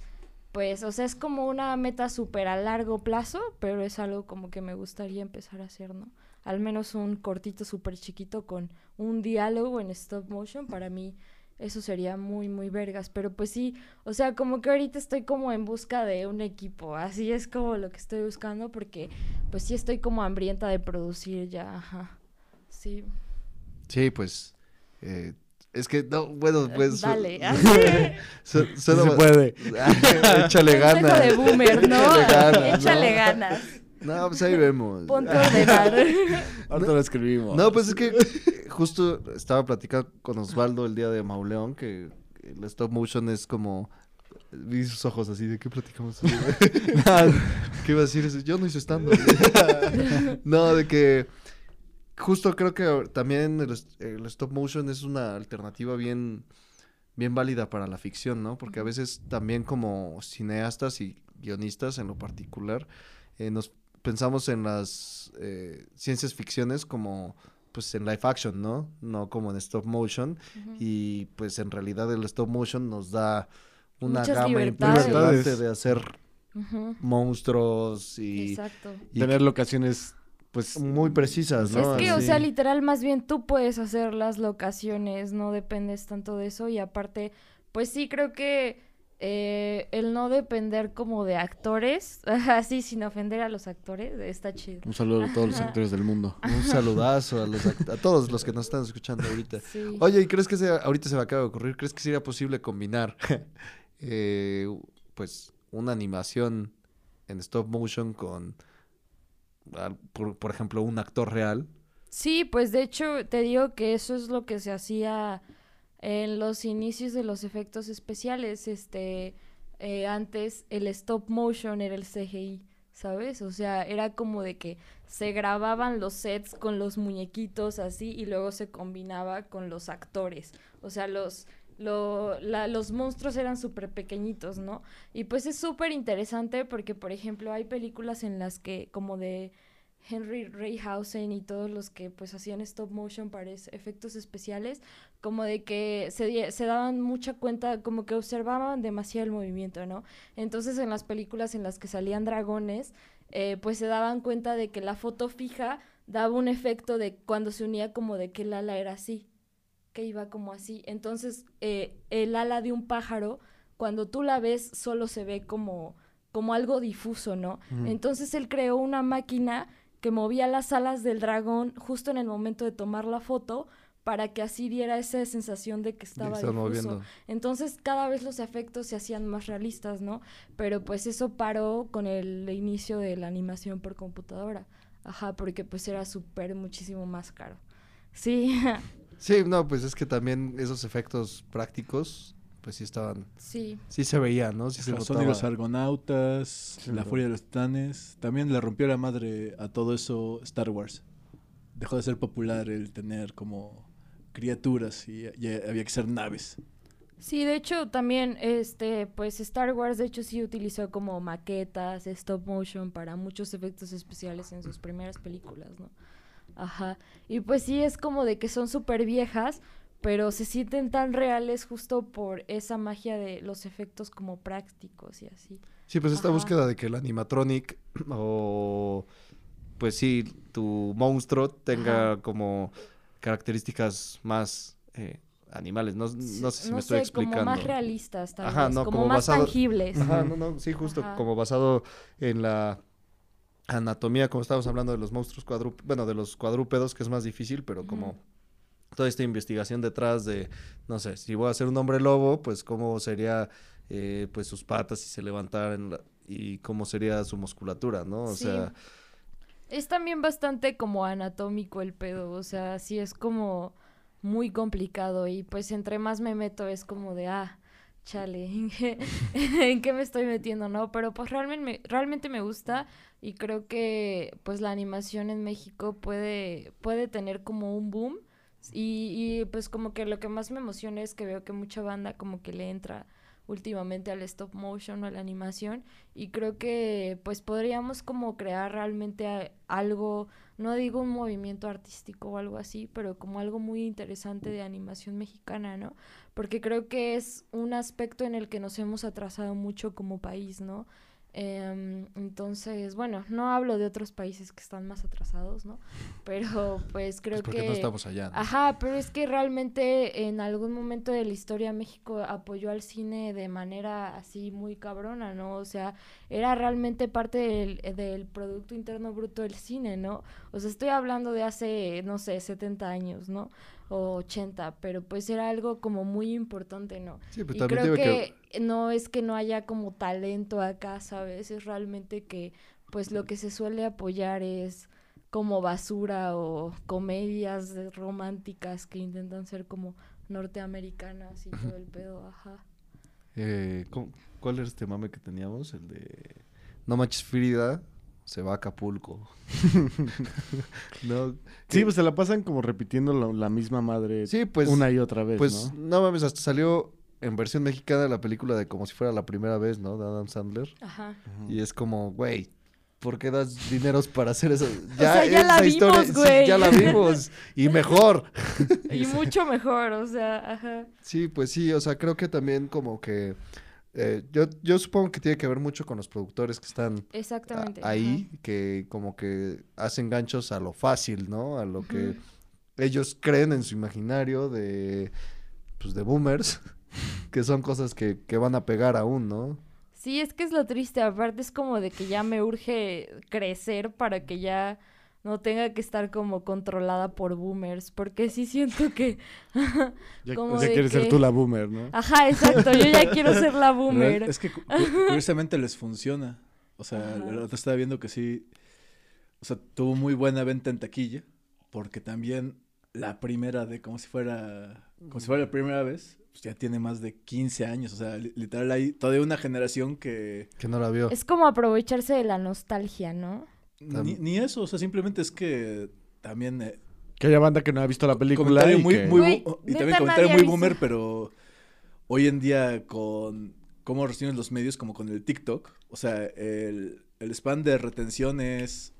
pues, o sea, es como una meta súper a largo plazo, pero es algo como que me gustaría empezar a hacer, ¿no? Al menos un cortito súper chiquito con un diálogo en stop motion para mí eso sería muy, muy vergas. Pero pues sí, o sea, como que ahorita estoy como en busca de un equipo. Así es como lo que estoy buscando porque pues sí estoy como hambrienta de producir ya. Ajá. Sí. Sí, pues... Eh, es que, no, bueno, pues... Dale. se puede. Échale ganas. de boomer, ¿no? Échale ganas. No, pues ahí vemos. Punto de dar. Ahorita lo escribimos. No, pues es que justo estaba platicando con Osvaldo el día de Mauleón que el stop motion es como vi sus ojos así de qué platicamos qué iba a decir yo no hice estando no de que justo creo que también el, el, stop motion es una alternativa bien bien válida para la ficción, ¿no? Porque a veces también como cineastas y guionistas en lo particular, eh, nos pensamos en las eh, ciencias ficciones como pues en live action, ¿no? No como en stop motion. Y pues en realidad el stop motion nos da una Muchas gama impresionante de hacer monstruos y, Exacto. y Tener locaciones, pues, muy precisas, ¿no? Es que, o sea, literal, más bien tú puedes hacer las locaciones, no dependes tanto de eso. Y aparte, pues sí, creo que eh, el no depender como de actores, así sin ofender a los actores, está chido. un saludo a todos los actores del mundo. Un saludazo a, los a todos los que nos están escuchando ahorita. Sí. Oye, ¿y crees que ahorita se me acaba de ocurrir, crees que sería posible combinar, eh, pues, una animación en stop motion con, por, por ejemplo, un actor real? Sí, pues de hecho te digo que eso es lo que se hacía en los inicios de los efectos especiales. Este, eh, antes el stop motion era el CGI, ¿sabes? O sea, era como de que se grababan los sets con los muñequitos así y luego se combinaba con los actores. O sea, los, lo- la- los monstruos eran súper pequeñitos, ¿no? Y pues es súper interesante porque, por ejemplo, hay películas en las que como de Henry Rayhausen y todos los que pues hacían stop motion para efectos especiales, como de que se, se daban mucha cuenta, como que observaban demasiado el movimiento, ¿no? Entonces en las películas en las que salían dragones, eh, pues se daban cuenta de que la foto fija daba un efecto de cuando se unía como de que el ala era así, que iba como así. Entonces eh, el ala de un pájaro, cuando tú la ves, solo se ve como, como algo difuso, ¿no? Ujú. Entonces él creó una máquina que movía las alas del dragón justo en el momento de tomar la foto para que así diera esa sensación de que estaba difuso. moviendo. Entonces cada vez los efectos se hacían más realistas, ¿no? Pero pues eso paró con el inicio de la animación por computadora. Ajá, porque pues era súper muchísimo más caro. Sí, Sí, no, pues es que también esos efectos prácticos, pues sí estaban, sí. sí se veían, ¿no? Sí se Los Sonic los notaba. Argonautas, La claro. Furia de los Titanes. También le rompió la madre a todo eso Star Wars. Dejó de ser popular el tener como criaturas y ya había que ser naves. Sí, de hecho también, este, pues Star Wars de hecho sí utilizó como maquetas, stop motion para muchos efectos especiales en sus primeras películas, ¿no? Ajá. Y pues sí es como de que son súper viejas, pero se sienten tan reales justo por esa magia de los efectos como prácticos y así. Sí, pues esta Ajá. búsqueda de que el animatronic o pues sí, tu monstruo tenga Ajá. como características más eh, animales. No, no sé si no me estoy como explicando. más realistas tal Ajá, vez, no, como, como más basado- tangibles. Ajá, no, no, sí, justo Ajá. como basado en la anatomía, como estábamos hablando de los monstruos cuadrúpedos, bueno, de los cuadrúpedos, que es más difícil, pero como. Toda esta investigación detrás de, no sé, si voy a ser un hombre lobo, pues cómo sería, eh, pues sus patas si se levantaran la- y cómo sería su musculatura, ¿no? O Sí. sea, Es también bastante como anatómico el pedo, o sea, sí es como muy complicado y pues entre más me meto es como de, ah, chale, ¿en qué, en qué me estoy metiendo, no? Pero pues realmente me, realmente me gusta y creo que pues la animación en México puede, puede tener como un boom y, y pues como que lo que más me emociona es que veo que mucha banda como que le entra últimamente al stop motion o a la animación y creo que pues podríamos como crear realmente algo, no digo un movimiento artístico o algo así, pero como algo muy interesante de animación mexicana, ¿no? Porque creo que es un aspecto en el que nos hemos atrasado mucho como país, ¿no? Em, entonces, bueno, no hablo de otros países que están más atrasados, ¿no? Pero pues creo pues porque que... no estamos allá. ¿no? Ajá, pero es que realmente en algún momento de la historia México apoyó al cine de manera así muy cabrona, ¿no? O sea, era realmente parte del, del Producto Interno Bruto del cine, ¿no? O sea, estoy hablando de hace, no sé, 70 años, ¿no? O 80, pero pues era algo como muy importante, ¿no? Sí, pues Y también creo que, no es que no haya como talento acá, ¿sabes? Es realmente que pues lo que se suele apoyar es como basura o comedias románticas que intentan ser como norteamericanas y todo el pedo, ajá. Eh, ¿cómo- ¿Cuál era este mame que teníamos? El de No manches Frida, se va a Acapulco. no, Sí, eh, pues se la pasan como repitiendo la, la misma madre sí, pues, una y otra vez, pues ¿no? ¿no? mames, hasta salió en versión mexicana la película de como si fuera la primera vez, ¿no? De Adam Sandler. Ajá. Y es como, güey, ¿por qué das dineros para hacer eso? sea, ya la vimos, sí, ya la vimos. Y mejor. Y mucho mejor, o sea, ajá. Sí, pues sí, o sea, creo que también como que... eh, yo, yo supongo que tiene que ver mucho con los productores que están a- Exactamente. ahí, que como que hacen ganchos a lo fácil, ¿no? A lo que ellos creen en su imaginario de, pues, de boomers, que son cosas que, que van a pegar aún, ¿no? Sí, es que es lo triste. Aparte es como de que ya me urge crecer para que ya no tenga que estar como controlada por boomers. Porque sí siento que... Ya, Como ya de quieres ser tú la boomer, ¿no? Ajá, exacto. Yo ya quiero ser la boomer. Es que cu- cu- curiosamente les funciona. O sea, Ajá. la otra estaba viendo que sí. O sea, tuvo muy buena venta en taquilla. Porque también la primera de como si fuera. Como si fuera la primera vez. Pues ya tiene más de 15 años. O sea, li- literal hay todavía una generación que. Que no la vio. Es como aprovecharse de la nostalgia, ¿no? Ni, ni eso. O sea, simplemente es que también. eh, Que haya banda que no ha visto la película comentario y muy, que- muy y también comentario muy boomer, pero hoy en día con cómo reciben los medios, como con el TikTok, o sea, el, el span de retención es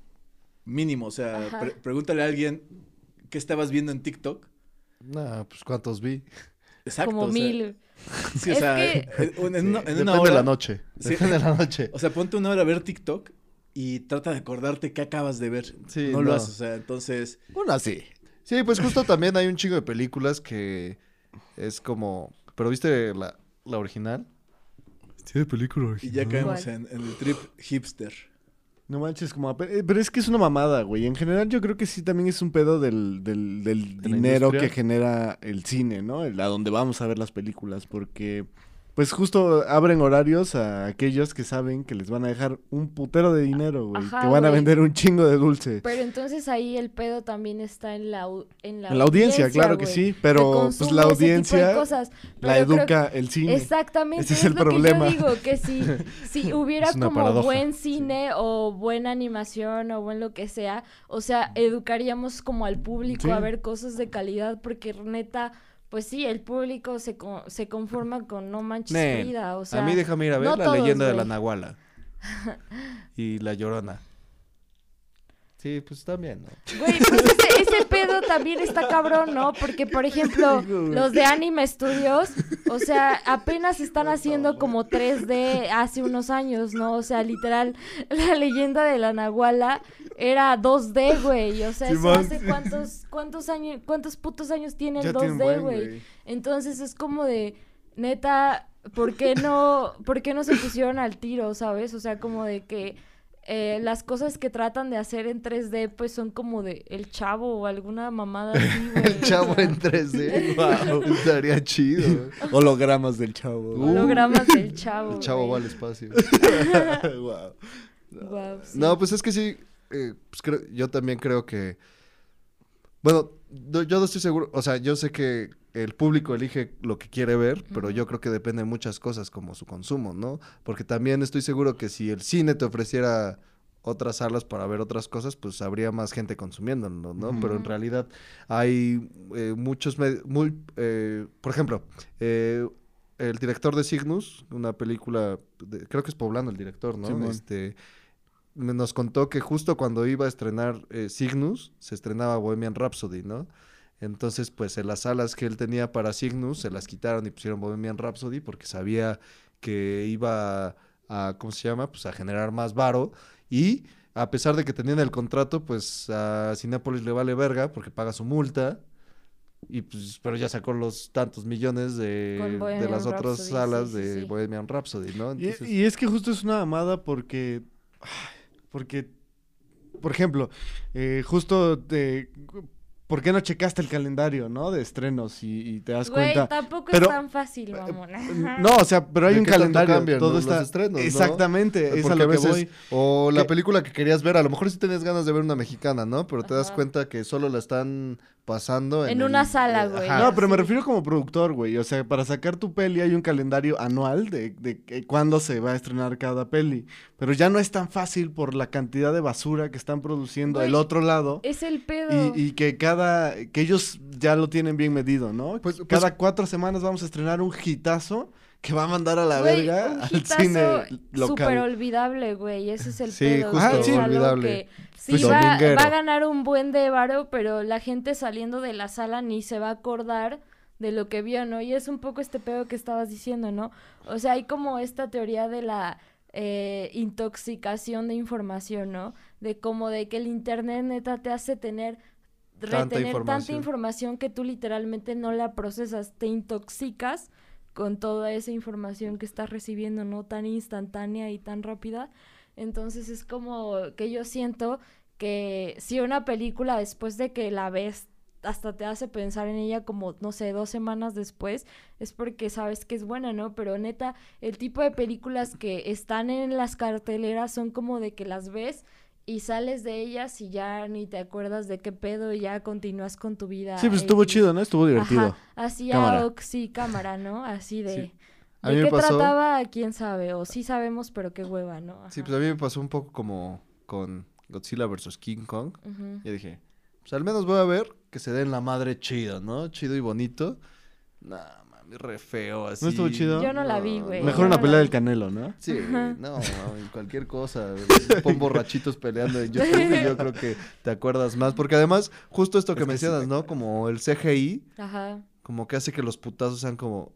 mínimo, o sea, pre- pregúntale a alguien qué estabas viendo en TikTok. Nah, pues cuántos vi. Exacto. como o sea, mil. sí, o Es sea, que- en, en una, en Depende una de hora, la noche. Sí. Depende de la noche. o sea, ponte una hora a ver TikTok y trata de acordarte qué acabas de ver. Sí, no, lo no. haces, o sea, entonces, Una sí. Sí, pues justo también hay un chingo de películas que es como... ¿Pero viste la, la original? Sí, de película y ya caemos en, en el trip hipster. No manches, como... Pero es que es una mamada, güey. En general yo creo que sí también es un pedo del, del, del ¿De la dinero que genera el cine, ¿no? El, a donde vamos a ver las películas, porque... Pues justo abren horarios a aquellos que saben que les van a dejar un putero de dinero, güey. Ajá, que van a vender un chingo de dulce. Pero entonces ahí el pedo también está en la, en la, En la audiencia, claro que sí, que pero pues la audiencia cosas. La educa el cine. Exactamente, Ese es es, el lo problema. que yo digo, que si, si hubiera como paradoja. buen cine o buena animación o buen lo que sea, o sea, educaríamos como al público Sí. a ver cosas de calidad, porque neta, pues sí, el público se, co- se conforma con no manches Nel, Frida, o sea... a mí déjame ir a ver no la todos, leyenda de la. Nahuala. y la Llorona. Sí, pues también, ¿no? Güey, pues ese, ese pedo también está cabrón, ¿no? Porque, por ejemplo, los de Anime Studios, o sea, apenas están haciendo como 3D hace unos años, ¿no? O sea, literal, la leyenda de la Nahuala era 2D, güey. O sea, eso Simón, hace sí. cuántos, cuántos años, cuántos putos años tiene el Ya tienen 2D, buen, güey. Entonces es como de, neta, ¿por qué no, por qué no se pusieron al tiro, sabes? O sea, como de que eh, las cosas que tratan de hacer en 3D, pues son como de El Chavo o alguna mamada así, güey. El chavo o sea, en 3D. Wow, estaría chido. Hologramas del chavo. Uh, Hologramas del Chavo. El chavo va al espacio. Sí. No, pues es que sí, eh, pues creo- yo también creo que, bueno, no- yo no estoy seguro, o sea, yo sé que el público elige lo que quiere ver, pero yo creo que depende de muchas cosas como su consumo, ¿no? Porque también estoy seguro que si el cine te ofreciera otras salas para ver otras cosas, pues habría más gente consumiéndolo, ¿no? Pero en realidad hay eh, muchos, muy, eh, por ejemplo, eh, el director de Cygnus, una película, de- creo que es poblano el director, ¿no? Este, me- nos contó que justo cuando iba a estrenar eh, Cygnus, se estrenaba Bohemian Rhapsody, ¿no? Entonces, pues en las salas que él tenía para Cygnus, se las quitaron y pusieron Bohemian Rhapsody porque sabía que iba a, ¿cómo se llama? Pues a generar más varo y a pesar de que tenían el contrato, pues a Cinépolis le vale verga porque paga su multa. Y pues, pero ya sacó los tantos millones de, las otras salas sí, sí, de sí. Bohemian Rhapsody, ¿no? Y, Entonces, y es que justo es una mamada porque. Porque. Por ejemplo, eh, justo te. ¿Por qué no checaste el calendario, no? De estrenos y, y te das Güey, cuenta. tampoco pero- es tan fácil, mamona. No, o sea, pero hay ¿De un calendario. cambian todo los- los está. estrenos, ¿no? Exactamente, es a lo que veces, voy. o la película que querías ver, a lo mejor sí tenías ganas de ver una mexicana, ¿no? Pero te das Ajá. cuenta que solo la están pasando en, En una el- sala, eh, güey. ajá. No, pero me refiero como productor, güey. O sea, para sacar tu peli hay un calendario anual de, de que- cuándo se va a estrenar cada peli. Pero ya no es tan fácil por la cantidad de basura que están produciendo Güey, el otro lado. Es el pedo. Y, y que cada cada, que ellos ya lo tienen bien medido, ¿no? Pues- pues- cada cuatro semanas vamos a estrenar un hitazo que va a mandar a la verga al cine Súper local. olvidable, güey. Ese es el Sí, pedo. justo, es algo olvidable. que sí Pues va, a ganar un buen de varo, pero la gente saliendo de la sala ni se va a acordar de lo que vio, ¿no? Y es un poco este pedo que estabas diciendo, ¿no? O sea, hay como esta teoría de la eh, intoxicación de información, ¿no? De como de que el internet neta te hace tener retener tanta información. información que tú literalmente no la procesas, te intoxicas con toda esa información que estás recibiendo, ¿no? Tan instantánea y tan rápida. Entonces es como que yo siento que si una película después de que la ves hasta te hace pensar en ella como, no sé, dos semanas después, es porque sabes que es buena, ¿no? Pero neta, el tipo de películas que están en las carteleras son como de que las ves y sales de ellas y ya ni te acuerdas de qué pedo y ya continúas con tu vida. Sí, pues estuvo chido, ¿no? Estuvo divertido. Ajá, así Cámara. a sí, cámara, ¿no? Así de... Sí. A ¿De mí me qué pasó- trataba? ¿Quién sabe? O sí sabemos, pero qué hueva, ¿no? Sí, pues a mí me pasó un poco como con Godzilla vs. King Kong. Ujú. Yo dije, pues al menos voy a ver que se den la madre chido, ¿no? Chido y bonito. Nah, mami, re feo así. ¿No estuvo chido? Yo no la vi, güey. Mejor yo una no pelea la del. Canelo, ¿no? Sí, Ajá. no, en cualquier cosa. Pon borrachitos peleando en YouTube y yo creo que te acuerdas más. Porque además, justo esto que Es que sí mencionas, me ¿no? Como el CGI, Ajá. como que hace que los putazos sean como...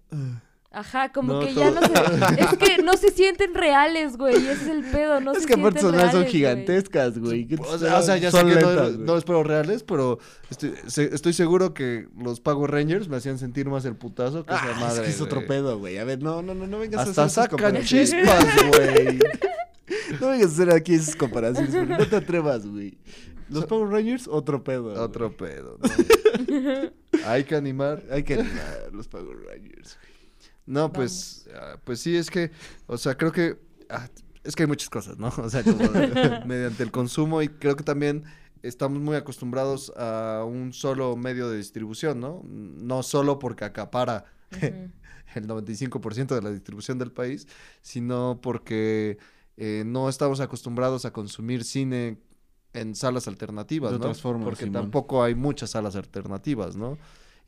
Ajá, como No, que ya no se... Es que no se sienten reales, güey. Ese es el pedo, no es se que aparte sienten son, son reales, güey. gigantescas, güey. ¿Qué te- O sea, o sea, ya sé son que no, no espero reales, pero estoy, se- estoy seguro que los Power Rangers me hacían sentir más el putazo que esa Ah, madre. es que es otro güey. pedo, güey. A ver, no, no, no, no vengas Hasta a hacer sacan chispas, güey. No vengas a hacer aquí esas comparaciones, güey. No te atrevas, güey. Los Power Rangers, otro pedo. güey. Otro pedo. ¿no? Hay que animar. Hay que animar los Power Rangers. güey. No, pues, ah, pues sí, es que, o sea, creo que, ah, es que hay muchas cosas, ¿no? O sea, como mediante el consumo y creo que también estamos muy acostumbrados a un solo medio de distribución, ¿no? No solo porque acapara Ujú. el 95% de la distribución del país, sino porque eh, no estamos acostumbrados a consumir cine en salas alternativas, De ¿no? otras formas, porque Simón. tampoco hay muchas salas alternativas, ¿no?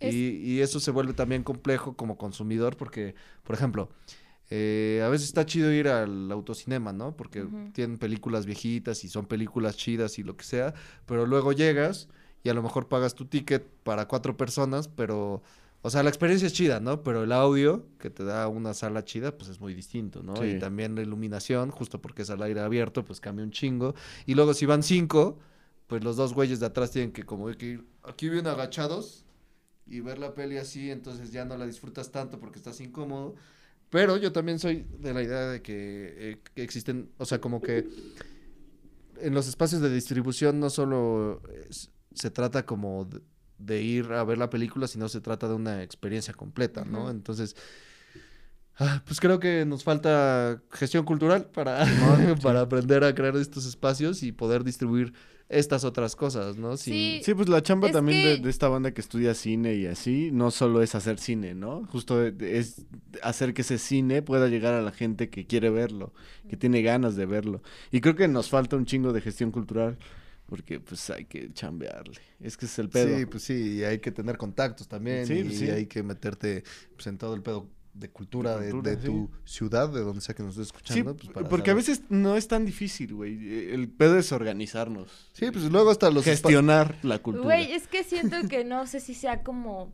Es- Y, y eso se vuelve también complejo como consumidor porque, por ejemplo, eh, a veces está chido ir al autocinema, ¿no? Porque tienen películas viejitas y son películas chidas y lo que sea, pero luego llegas y a lo mejor pagas tu ticket para cuatro personas, pero, o sea, la experiencia es chida, ¿no? Pero el audio que te da una sala chida, pues es muy distinto, ¿no? Sí. Y también la iluminación, justo porque es al aire abierto, pues cambia un chingo. Y luego si van cinco, pues los dos güeyes de atrás tienen que como que ir aquí bien agachados y ver la peli así, entonces ya no la disfrutas tanto porque estás incómodo. Pero yo también soy de la idea de que, eh, que existen, o sea, como que en los espacios de distribución no solo es- se trata como de, de ir a ver la película, sino se trata de una experiencia completa, ¿no? Entonces, ah, pues creo que nos falta gestión cultural para, para aprender a crear estos espacios y poder distribuir estas otras cosas, ¿no? Sin- Sí, Sí, pues la chamba Es también de, que- de esta banda que estudia cine y así, no solo es hacer cine, ¿no? Justo es hacer que ese cine pueda llegar a la gente que quiere verlo, que tiene ganas de verlo. Y creo que nos falta un chingo de gestión cultural, porque pues hay que chambearle. Es que es el pedo. Sí, pues sí, y hay que tener contactos también Sí, y pues sí. hay que meterte pues, en todo el pedo de cultura de, cultura, de sí. tu ciudad, de donde sea que nos estés Sí, escuchando. pues, para porque a veces no es tan difícil, güey. El pedo es organizarnos. Sí, pues luego hasta los... gestionar la cultura. Güey, es que siento que no sé si sea como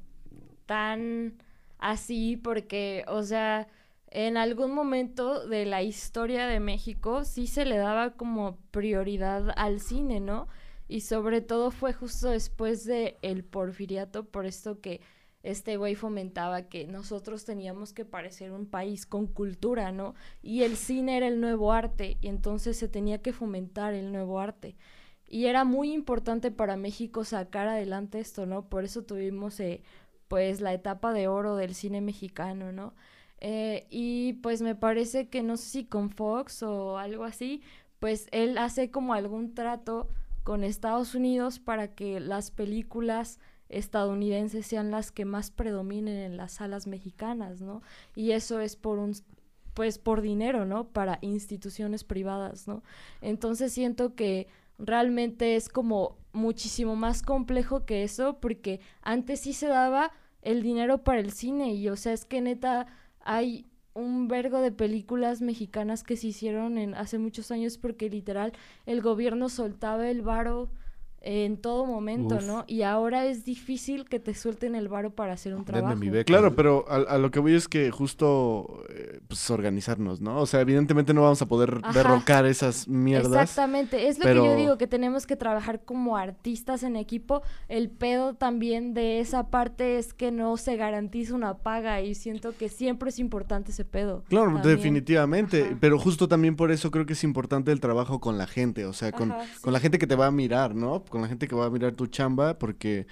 tan así, porque, o sea, en algún momento de la historia de México sí se le daba como prioridad al cine, ¿no? Y sobre todo fue justo después de el porfiriato, por esto que este güey fomentaba que nosotros teníamos que parecer un país con cultura, ¿no? Y el cine era el nuevo arte, y entonces se tenía que fomentar el nuevo arte. Y era muy importante para México sacar adelante esto, ¿no? Por eso tuvimos, eh, pues, la etapa de oro del cine mexicano, ¿no? Eh, y pues me parece que no sé si con Fox o algo así, pues él hace como algún trato con Estados Unidos para que las películas estadounidenses sean las que más predominen en las salas mexicanas, ¿no? Y eso es por un pues por dinero, ¿no? Para instituciones privadas, ¿no? Entonces siento que realmente es como muchísimo más complejo que eso, porque antes sí se daba el dinero para el cine y o sea, es que neta hay un vergo de películas mexicanas que se hicieron en hace muchos años porque literal el gobierno soltaba el varo en todo momento, Uf. ¿no? Y ahora es difícil que te suelten el varo para hacer un Denme trabajo. mi beca. Claro, pero a, a lo que voy es que justo eh, pues organizarnos, ¿no? O sea, evidentemente no vamos a poder Ajá. derrocar esas mierdas. Exactamente, es lo que yo digo, que tenemos que trabajar como artistas en equipo. El pedo también de esa parte es que no se garantiza una paga y siento que siempre es importante ese pedo. Claro, también. definitivamente, Ajá. pero justo también por eso creo que es importante el trabajo con la gente, o sea, con, Ajá, con la gente que te va a mirar, ¿no? Con la gente que va a mirar tu chamba, porque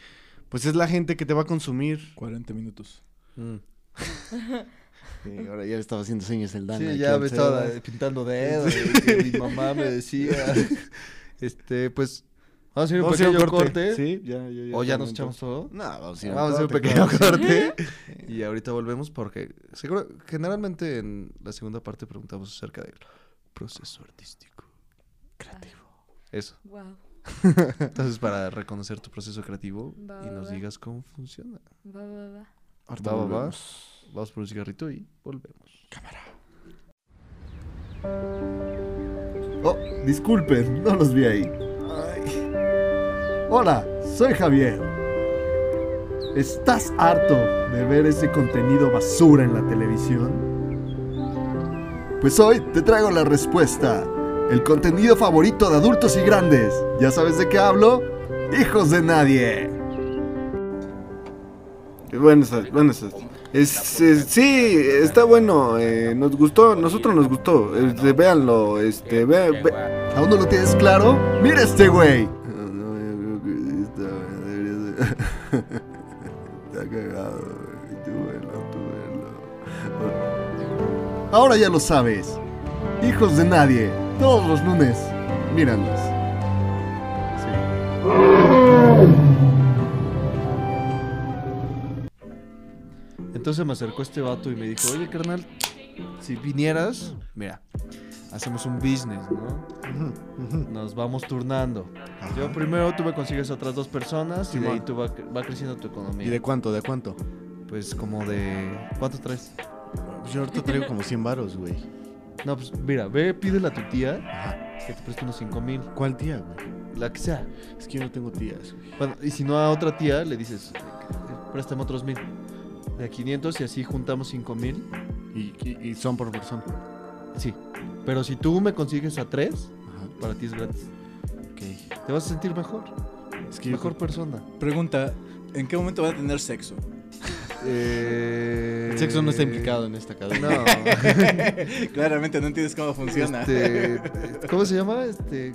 pues es la gente que te va a consumir. 40 minutos. Mm. Sí, ahora ya le estaba haciendo señas el Dan. Sí, ya me estaba pintando dedos, y que mi mamá me decía. Este, pues, vamos a hacer un Vamos a ir a pequeño un corte. Sí, ya, ya, O ya nos echamos todo. No, vamos a ir a Vamos a hacer un corte, pequeño claro. corte. y ahorita volvemos porque seguro, generalmente en la segunda parte preguntamos acerca del proceso artístico. Creativo. Eso. Wow, Entonces, para reconocer tu proceso creativo Va, y va, nos va. digas cómo funciona. va, va, va. Ahorita Va. Vamos por un cigarrito y volvemos. Oh, disculpen, no los vi ahí. Hola, soy Javier. ¿Estás harto de ver ese contenido basura en la televisión? Pues hoy te traigo la respuesta. El contenido favorito de adultos y grandes. ¿Ya sabes de qué hablo? Hijos de nadie. Buenas tardes, buenas sí, está bueno, eh, nos gustó, nosotros nos gustó, este, véanlo, este, ve, ¿Aún no lo tienes claro? ¡Mira este güey! Está, cagado. Ahora ya lo sabes. Hijos de nadie. Todos los lunes. Míranos. Entonces me acercó este vato y me dijo, oye, carnal, si vinieras, mira, hacemos un business, ¿no? Nos vamos turnando. Yo primero tú me consigues a otras dos personas y de ahí tú va, va creciendo tu economía. ¿Y de cuánto? ¿De cuánto? Pues como de... ¿Cuánto traes? Yo ahorita traigo como 100 varos, güey. No, pues mira, ve, pídele a tu tía Ajá. que te preste unos 5 mil. ¿Cuál tía, güey? La que sea. Es que yo no tengo tías, güey. Bueno, y si no a otra tía, le dices, préstame otros mil. De a 500 y así juntamos 5 mil. Y, y, y son por persona. Sí. Pero si tú me consigues a tres, Ajá. para ti es gratis. Ok. Te vas a sentir mejor. Es que yo Mejor persona. Pregunta, ¿en qué momento van a tener sexo? Eh... El sexo no está implicado en esta cadena. No. Claramente no entiendes cómo funciona. Este, ¿Cómo se llama? Este.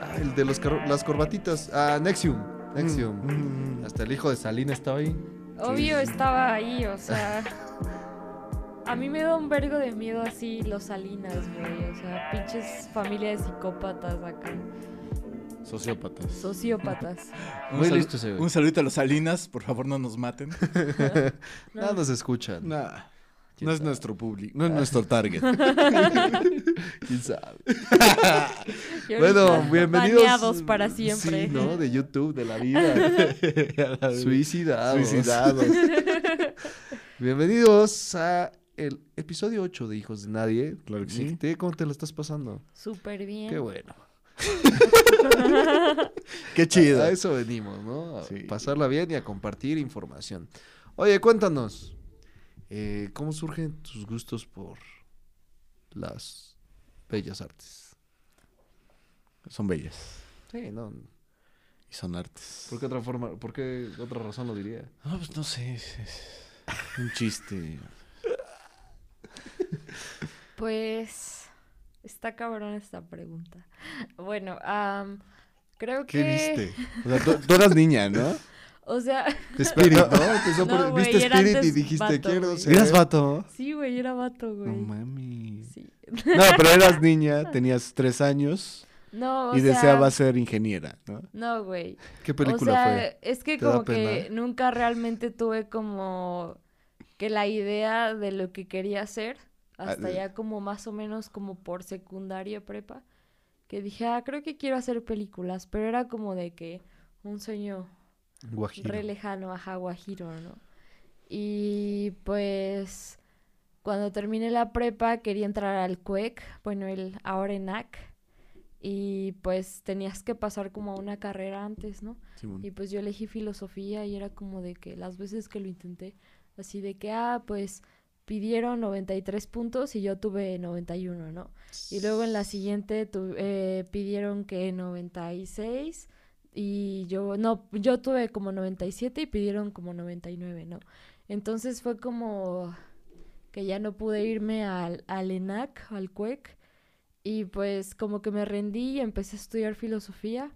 ah, el de los las corbatitas. Ah, Nexium. Nexium. Mm, mm. Hasta el hijo de Salina estaba ahí. Obvio estaba ahí, o sea. A mí me da un vergo de miedo así los Salinas, güey. O sea, pinches familia de psicópatas acá. Sociópatas. Sociópatas. Un, Muy listo ese güey. un saludito a los Salinas, por favor no nos maten. Nada nos escuchan. ¿Quién no es sabe? nuestro público, no es nuestro target. ¿Quién sabe? Bueno, bienvenidos. baneados para siempre. Sí, ¿no? De YouTube, de la vida. Suicidados. Suicidados. Bienvenidos a el episodio 8 de Hijos de Nadie. Claro que sí. ¿Cómo te lo estás pasando? Súper bien. Qué bueno. Qué chido. A eso venimos, ¿no? A Sí. pasarla bien y a compartir información. Oye, cuéntanos. eh, ¿Cómo surgen tus gustos por las bellas artes? Son bellas. Sí, no. Y son artes. ¿Por qué otra forma, por qué otra razón lo diría? No, pues no sé. Es, es un chiste. Pues está cabrón esta pregunta. Bueno, am, creo ¿Qué que viste? O sea, tú, tú eras niña, ¿no? O sea, Spirit, ¿no? Empezó No, por- güey, viste Spirit y dijiste, vato, quiero güey. ser... ¿Eras vato? sí, güey, era vato, güey. No mami. Sí. No, pero eras niña, tenías tres años No, o y sea, deseabas ser ingeniera, ¿no? No, güey. ¿Qué O película sea, fue? es que ¿Te da como que nunca realmente tuve como que la idea de lo que quería hacer hasta Ah, ya como más o menos como por secundaria prepa que dije, ah, creo que quiero hacer películas, pero era como de que un sueño Guajiro. re lejano, ajá, guajiro, ¿no? Y pues cuando terminé la prepa quería entrar al CUEC, bueno, el ahora ENAC, y pues tenías que pasar como a una carrera antes, ¿no? Y pues yo elegí filosofía y era como de que las veces que lo intenté, así de que, ah, pues pidieron 93 puntos y yo tuve 91, ¿no? Y luego en la siguiente tu- eh, pidieron que 96 y yo, no, yo tuve como 97 y pidieron como 99, ¿no? Entonces fue como que ya no pude irme al, al ENAC, al CUEC, y pues como que me rendí y empecé a estudiar filosofía.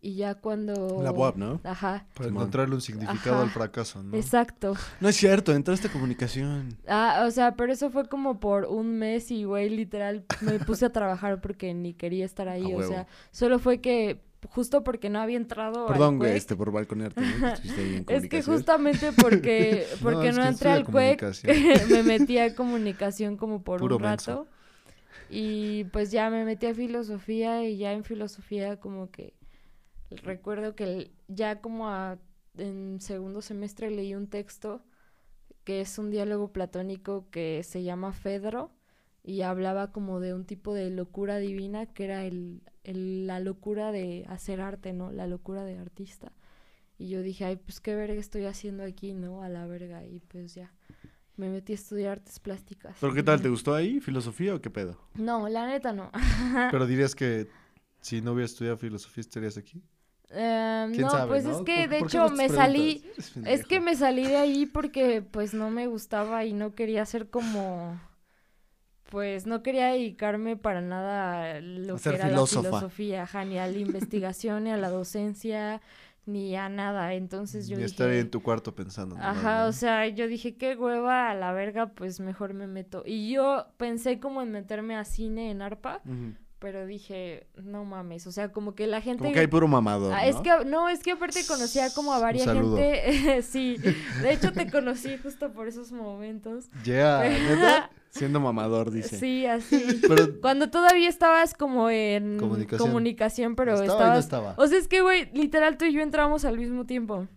Y ya cuando... La UAP, ¿no? Ajá, Para encontrarle un significado Ajá. al fracaso, ¿no? exacto. No es cierto, entraste a comunicación. Ah, o sea, pero eso fue como por un mes y, güey, literal, me puse a trabajar porque ni quería estar ahí. A o huevo. sea, solo fue que justo porque no había entrado al Perdón, güey, este, por balconearte. ¿no? Es que justamente porque, porque no, entré al CUEC, me metí a comunicación como por Puro un menso. rato. Y pues ya me metí a filosofía y ya en filosofía como que recuerdo que ya como a- en segundo semestre leí un texto que es un diálogo platónico que se llama Fedro y hablaba como de un tipo de locura divina que era el, el- la locura de hacer arte, ¿no? La locura de artista. Y yo dije, ay, pues qué verga estoy haciendo aquí, ¿no? A la verga. Y pues ya, me metí a estudiar artes plásticas. ¿Pero qué tal? ¿Te gustó ahí? ¿Filosofía o qué pedo? No, la neta no. Pero dirías que si no hubiera estudiado filosofía estarías aquí. Em, ¿Quién no, sabe, pues no? es que ¿Por- de hecho me salí, preguntas? Es que me salí de ahí porque pues no me gustaba y no quería ser como, pues no quería dedicarme para nada a lo A que era filósofa. la filosofía, ajá, ni a la investigación, ni a la docencia, ni a nada. Entonces yo Ni dije, estar ahí en tu cuarto pensando. Ajá, ¿no? o sea, yo dije, qué hueva a la verga, pues mejor me meto. Y yo pensé como en meterme a cine en ARPA, pero dije, no mames, o sea, como que la gente... Como que hay puro mamador, Ah, ¿no? es que, no, es que aparte conocía como a varias gente, sí, de hecho te conocí justo por esos momentos. Ya, ¿neta? Siendo mamador, dice. Sí, así. Pero Cuando todavía estabas como en Comunicación. comunicación, pero ¿Estaba no? O sea, es que, güey, literal tú y yo entramos al mismo tiempo.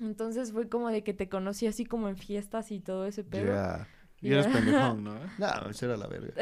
Entonces fue como de que te conocí así como en fiestas y todo ese pedo. ya. Y eres Ya. pendejón, ¿no? No, esa era la verga.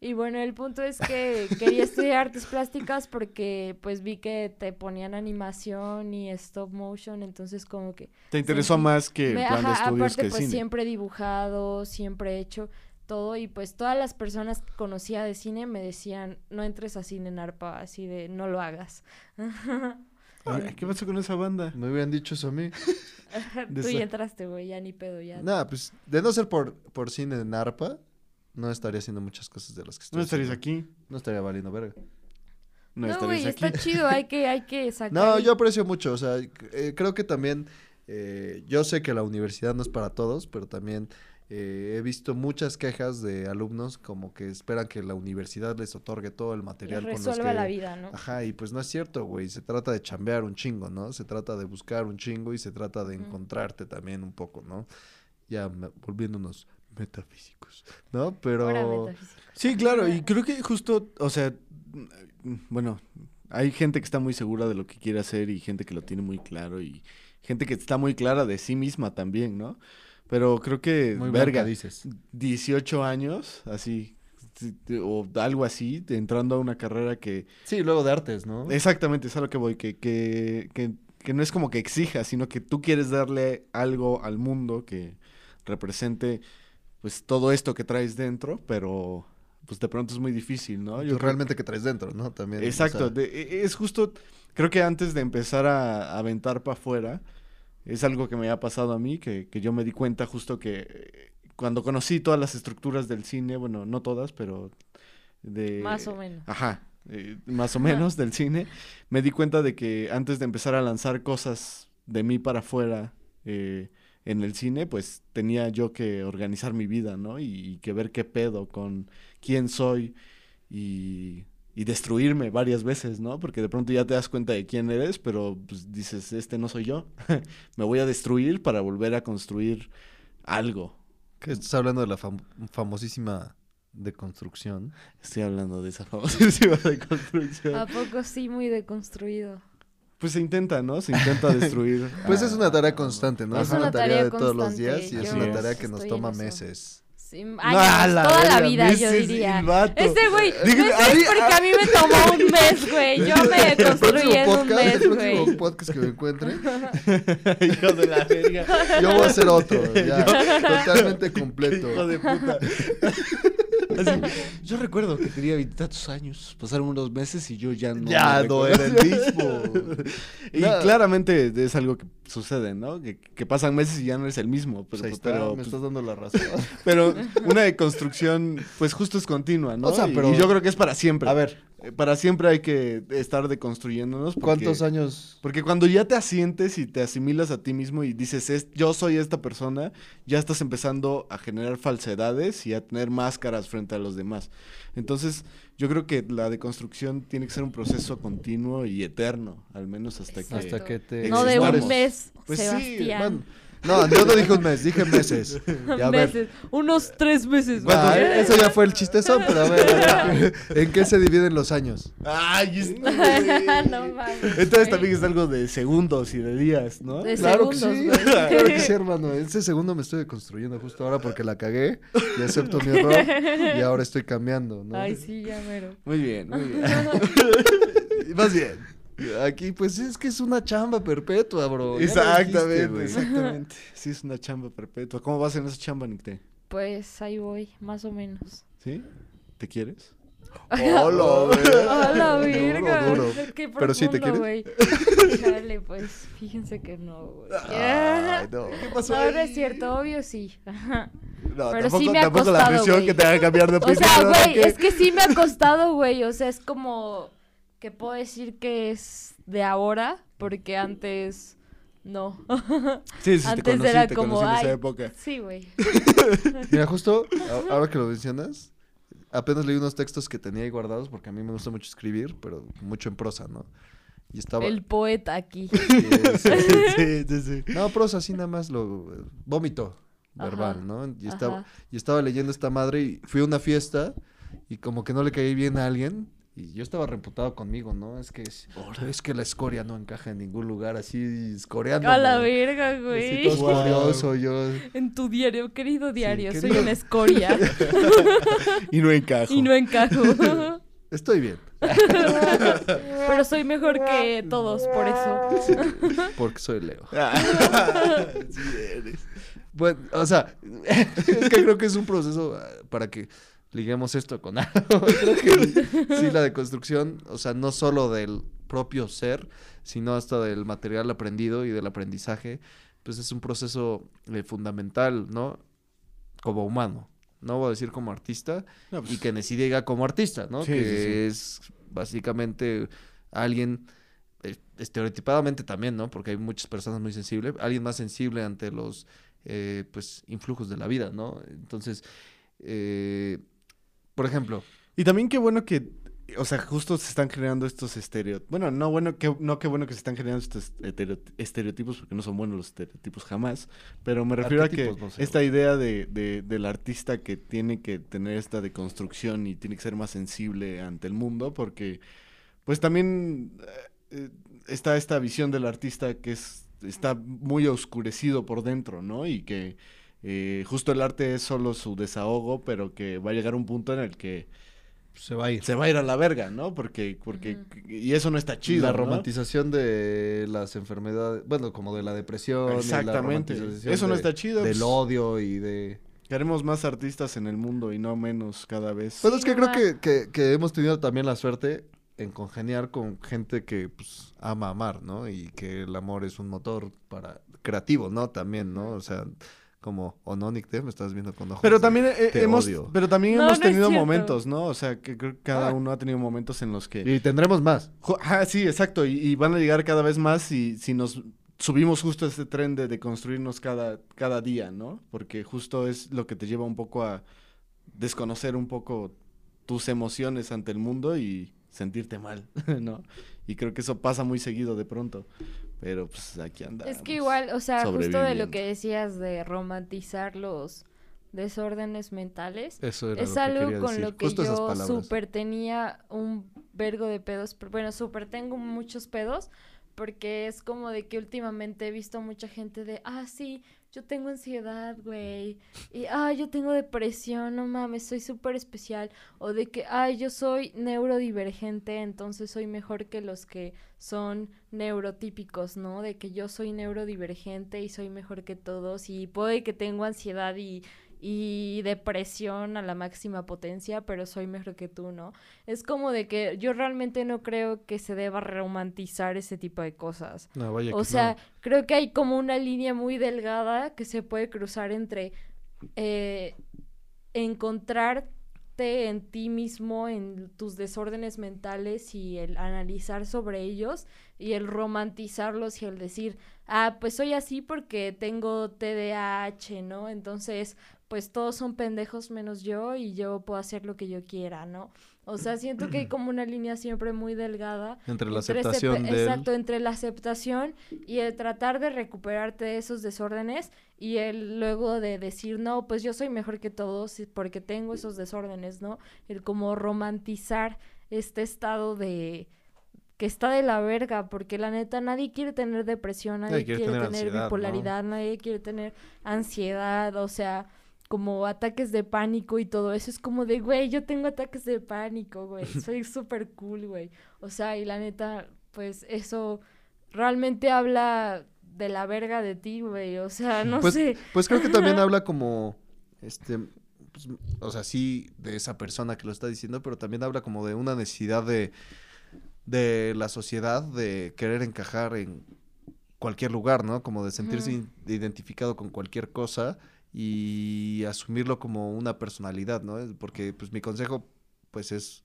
Y bueno, el punto es que quería estudiar artes plásticas porque pues vi que te ponían animación y stop motion, entonces como que... Te interesó Sentí- más que el me- plan de ajá, estudios aparte que pues cine. siempre he dibujado, siempre he hecho todo y pues todas las personas que conocía de cine me decían, no entres a cine en arpa, así de, no lo hagas. ¿Qué pasó con esa banda? Me hubieran dicho eso a mí. De Tú ya entraste, güey, ya ni pedo, ya. Nada, pues de no ser por, por cine en ARPA, no estaría haciendo muchas cosas de las que estoy ¿No estarías haciendo. aquí? No estaría valiendo verga. No, No, güey, estarías aquí. está chido, hay que, hay que sacar. No, yo aprecio mucho, o sea, eh, creo que también, eh, yo sé que la universidad no es para todos, pero también eh, he visto muchas quejas de alumnos como que esperan que la universidad les otorgue todo el les material con los resuelva que... la vida, ¿no? Ajá, y pues no es cierto, güey, se trata de chambear un chingo, ¿no? Se trata de buscar un chingo y se trata de encontrarte también un poco, ¿no? Ya me- volviéndonos metafísicos, ¿no? Pero... Sí, claro, y creo que justo, o sea, bueno, hay gente que está muy segura de lo que quiere hacer y gente que lo tiene muy claro y gente que está muy clara de sí misma también, ¿no? Pero creo que, Muy verga, dices. 18 años, así, o algo así, entrando a una carrera que Sí, luego de artes, ¿no? Exactamente, es a lo que voy, que, que, que, que no es como que exija, sino que tú quieres darle algo al mundo que represente pues todo esto que traes dentro, pero pues de pronto es muy difícil, ¿no? Creo- realmente que traes dentro, ¿no? También. o Exacto, sea, de- e- es justo, creo que antes de empezar a, a aventar para afuera, es algo que me ha pasado a mí, que, que yo me di cuenta justo que cuando conocí todas las estructuras del cine, bueno, no todas, pero de... Más o menos. Ajá, eh, más o menos del cine, me di cuenta de que antes de empezar a lanzar cosas de mí para afuera eh, en el cine, pues tenía yo que organizar mi vida, ¿no? Y, y que ver qué pedo con quién soy y, y destruirme varias veces, ¿no? Porque de pronto ya te das cuenta de quién eres, pero pues dices, este no soy yo, me voy a destruir para volver a construir algo. Estás hablando de la fam- famosísima de construcción. Estoy hablando de esa famosísima deconstrucción. ¿A poco sí muy deconstruido? Pues se intenta, ¿no? Se intenta destruir. Pues es una tarea constante, ¿no? Es una una tarea tarea de todos los días y es una tarea que nos toma meses. Sí, ¡Ah, años, la toda la vida, yo diría. el. Ese güey, Digo, meses a mí- porque a mí me tomó un mes, güey. Yo me El construí en un podcast, el mes, güey. podcast que me encuentre, Hijo de la verga. yo voy a hacer otro, ya, totalmente completo. Hijo de puta. Así, yo recuerdo que tenía veintitantos años, pasaron unos meses y yo ya no. Ya me no era el mismo. y claramente es algo que sucede, ¿no? Que, que pasan meses y ya no eres el mismo. Pues Pero, ahí está, pero, me pues, estás dando la razón. pero una deconstrucción, pues justo es continua, ¿no? O sea, Y- pero- y yo creo que es para siempre. A ver, Para siempre hay que estar deconstruyéndonos. porque- ¿cuántos años? Porque cuando ya te asientes y te asimilas a ti mismo y dices, "Es- yo soy esta persona, ya estás empezando a generar falsedades y a tener máscaras frente a los demás. Entonces, yo creo que la deconstrucción tiene que ser un proceso continuo y eterno, al menos hasta que... Hasta que te... No de un mes, Pues sí, Sebastián. Bueno, no, yo no dije un mes, dije meses. Y a ver, meses. Unos tres meses. ah, güey. eso ya fue el chistezón, pero a ver, ¿en qué se dividen los años? ¡Ay! no mames. Entonces también es algo de segundos y de días, ¿no? De Claro que sí, güey. claro que sí, hermano. Ese segundo me estoy construyendo justo ahora porque la cagué y acepto mi error y ahora estoy cambiando, ¿no? Ay, sí, ya mero. Muy bien, muy bien. Más bien. Aquí, pues es que es una chamba perpetua, bro. Exactamente, dijiste, güey. exactamente. Sí, es una chamba perpetua. ¿Cómo vas en esa chamba, Nicté? Pues ahí voy, más o menos. ¿Sí? ¿Te quieres? Hola, güey. A la Duro, verga. duro. Qué Pero sí te profundo, güey. Chale, pues fíjense que no, güey. Ay, no. ¿Qué pasó No, no es cierto, obvio sí. No, Pero tampoco, sí me ha tampoco la presión que te haga cambiar de O opinión. sea, ¿verdad? güey, es que sí me ha costado, güey. O sea, es como que puedo decir que es de ahora, porque antes no. Sí, sí, te antes conocí, era te como, conocí en esa ay, época. Sí, güey. Mira, justo a- ahora que lo mencionas, apenas leí unos textos que tenía ahí guardados porque a mí me gusta mucho escribir, pero mucho en prosa, ¿no? Y estaba... El poeta aquí. Sí, sí, sí. Sí, sí, sí. No, prosa así nada más lo... Vómito verbal, Ajá, ¿no? Y estaba, ajá. y estaba leyendo esta madre y fui a una fiesta y como que no le caí bien a alguien y yo estaba reputado conmigo, ¿no? Es que es, es que la escoria no encaja en ningún lugar así escoreando. A la verga, güey. todo curioso, yo... En tu diario, querido diario, soy querido- una escoria Y no encajo. y no encajo. Estoy bien, Pero soy mejor que todos, por eso. porque soy Leo. sí eres. Bueno, o sea, es que creo que es un proceso ah, para que liguemos esto con algo. Creo que sí, la deconstrucción, o sea, no solo del propio ser, sino hasta del material aprendido y del aprendizaje, pues es un proceso eh, fundamental, ¿no? Como humano. No voy a decir como artista, No, pues, y que Nessie diga como artista, ¿no? Sí, que sí, sí. es básicamente alguien eh, estereotipadamente también, ¿no? Porque hay muchas personas muy sensibles, alguien más sensible ante los eh, pues influjos de la vida, ¿no? Entonces, eh, por ejemplo, Y también qué bueno que, o sea, justo se están creando estos estereotipos. Bueno, no bueno que no qué bueno que se están creando estos estereo- estereotipos porque no son buenos los estereotipos jamás. Pero me refiero a que Arquetipos, no sé, esta idea de, de- del artista que tiene que tener esta deconstrucción y tiene que ser más sensible ante el mundo porque, pues también eh, eh, está esta visión del artista que es está muy oscurecido por dentro, ¿no? Y que eh, justo el arte es solo su desahogo, pero que va a llegar un punto en el que se va a ir. se va a ir a la verga, ¿no? Porque, porque, y eso no está chido. la ¿no? romantización de las enfermedades, bueno, como de la depresión, y la Exactamente. romantización Eso no de- está chido. Del pues, odio y de... Queremos más artistas en el mundo y no menos cada vez. Bueno, es que creo que, que hemos tenido también la suerte en congeniar con gente que pues, ama amar, ¿no? Y que el amor es un motor para creativo, ¿no? También, ¿no? O sea, como, o no, Nick, te me estás viendo con ojos. Pero de- también eh, te hemos, odio. pero también No, hemos no tenido momentos, ¿no? O sea, que creo que cada Ah. uno ha tenido momentos en los que Y tendremos más. Ah, sí, exacto. Y, y van a llegar cada vez más si, si nos subimos justo a este tren de, de construirnos cada, cada día, ¿no? Porque justo es lo que te lleva un poco a desconocer un poco tus emociones ante el mundo y sentirte mal, ¿no? Y creo que eso pasa muy seguido de pronto. Pero pues aquí andamos. Es que igual, o sea, justo de lo que decías de romantizar los desórdenes mentales. Eso era Es lo algo con decir. lo que Justo yo súper tenía un vergo de pedos. pero Bueno, súper tengo muchos pedos porque es como de que últimamente he visto mucha gente de, ah, sí, yo tengo ansiedad, güey. Y, ah, yo tengo depresión, no mames, soy súper especial. O de que, ah, yo soy neurodivergente, entonces soy mejor que los que son neurotípicos, ¿no? De que yo soy neurodivergente y soy mejor que todos y puede que tengo ansiedad y, y depresión a la máxima potencia, pero soy mejor que tú, ¿no? Es como de que yo realmente no creo que se deba romantizar ese tipo de cosas. No, vaya O que sea, no. creo que hay como una línea muy delgada que se puede cruzar entre eh, encontrarte en ti mismo, en tus desórdenes mentales y el analizar sobre ellos y el romantizarlos y el decir, ah, pues soy así porque tengo TDAH, ¿no? Entonces, pues todos son pendejos menos yo y yo puedo hacer lo que yo quiera, ¿no? O sea, siento que hay como una línea siempre muy delgada Entre la entre aceptación pe- de él. Exacto, entre la aceptación y el tratar de recuperarte de esos desórdenes y el luego de decir, no, pues yo soy mejor que todos porque tengo esos desórdenes, ¿no? El como romantizar este estado de que está de la verga, porque la neta nadie quiere tener depresión, nadie, quiere, tener, ansiedad, ¿no? bipolaridad, nadie quiere tener ansiedad, o sea, como ataques de pánico y todo eso. Es como de, güey, yo tengo ataques de pánico, güey. Soy súper cool, güey. O sea, y la neta, pues eso realmente habla de la verga de ti, güey. O sea, no pues, sé. Pues creo que también habla como, este, pues, o sea, sí, de esa persona que lo está diciendo, pero también habla como de una necesidad de, de la sociedad de querer encajar en cualquier lugar, ¿no? Como de sentirse identificado con cualquier cosa y asumirlo como una personalidad, ¿no? Porque, pues, mi consejo, pues, es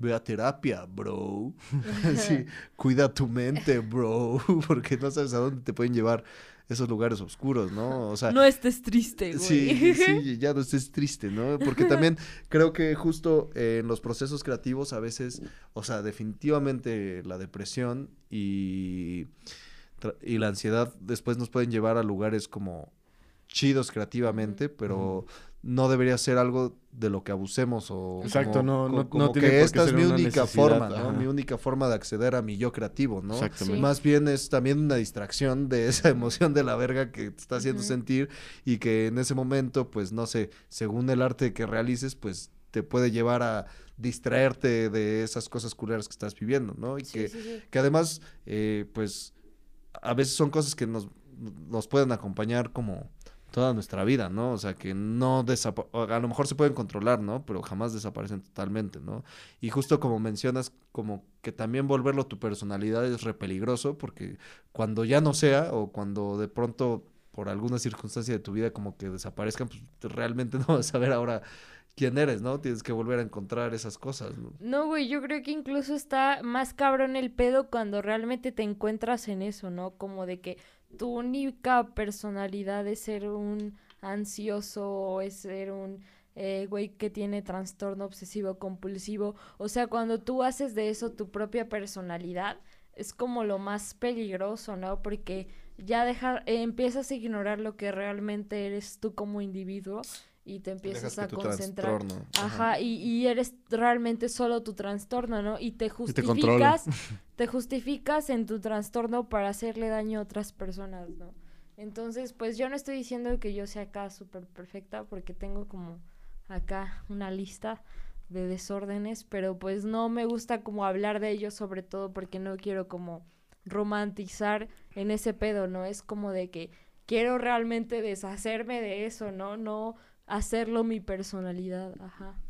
ve a terapia, bro. sí, cuida tu mente, bro, porque no sabes a dónde te pueden llevar esos lugares oscuros, ¿no? O sea, no estés triste, güey. Sí, sí, ya no estés triste, ¿no? Porque también creo que justo eh, en los procesos creativos a veces, o sea, definitivamente la depresión y, y la ansiedad después nos pueden llevar a lugares como chidos creativamente, pero no debería ser algo de lo que abusemos o Exacto, no- co- no- como no tiene que esta es mi única forma, ¿no? Mi única forma de acceder a mi yo creativo, ¿no? Exactamente. Sí. Más bien es también una distracción de esa emoción de la verga que te está haciendo sentir y que en ese momento, pues no sé, según el arte que realices, pues te puede llevar a distraerte de esas cosas culeras que estás viviendo, ¿no? Y Sí, que, sí, sí. que además, eh, pues a veces son cosas que nos, nos pueden acompañar como toda nuestra vida, ¿no? O sea, que no a lo mejor se pueden controlar, ¿no? Pero jamás desaparecen totalmente, ¿no? Y justo como mencionas, como que también volverlo tu personalidad es re peligroso porque cuando ya no sea o cuando de pronto por alguna circunstancia de tu vida como que desaparezcan, pues realmente no vas a saber ahora quién eres, ¿no? Tienes que volver a encontrar esas cosas, ¿no? No, güey, yo creo que incluso está más cabrón el pedo cuando realmente te encuentras en eso, ¿no? Como de que tu única personalidad es ser un ansioso o es ser un eh, güey que tiene trastorno obsesivo compulsivo. O sea, cuando tú haces de eso tu propia personalidad, es como lo más peligroso, ¿no? Porque ya deja, eh, empiezas a ignorar lo que realmente eres tú como individuo y te empiezas a concentrar. trastorno, Ajá, y, y eres realmente solo tu trastorno, ¿no? Y te te justificas, te justificas en tu trastorno para hacerle daño a otras personas, ¿no? Entonces, pues yo no estoy diciendo que yo sea acá súper perfecta porque tengo como acá una lista de desórdenes, pero pues no me gusta como hablar de ellos sobre todo porque no quiero como romantizar en ese pedo, ¿no? Es como de que quiero realmente deshacerme de eso, ¿no? No hacerlo mi personalidad, ajá.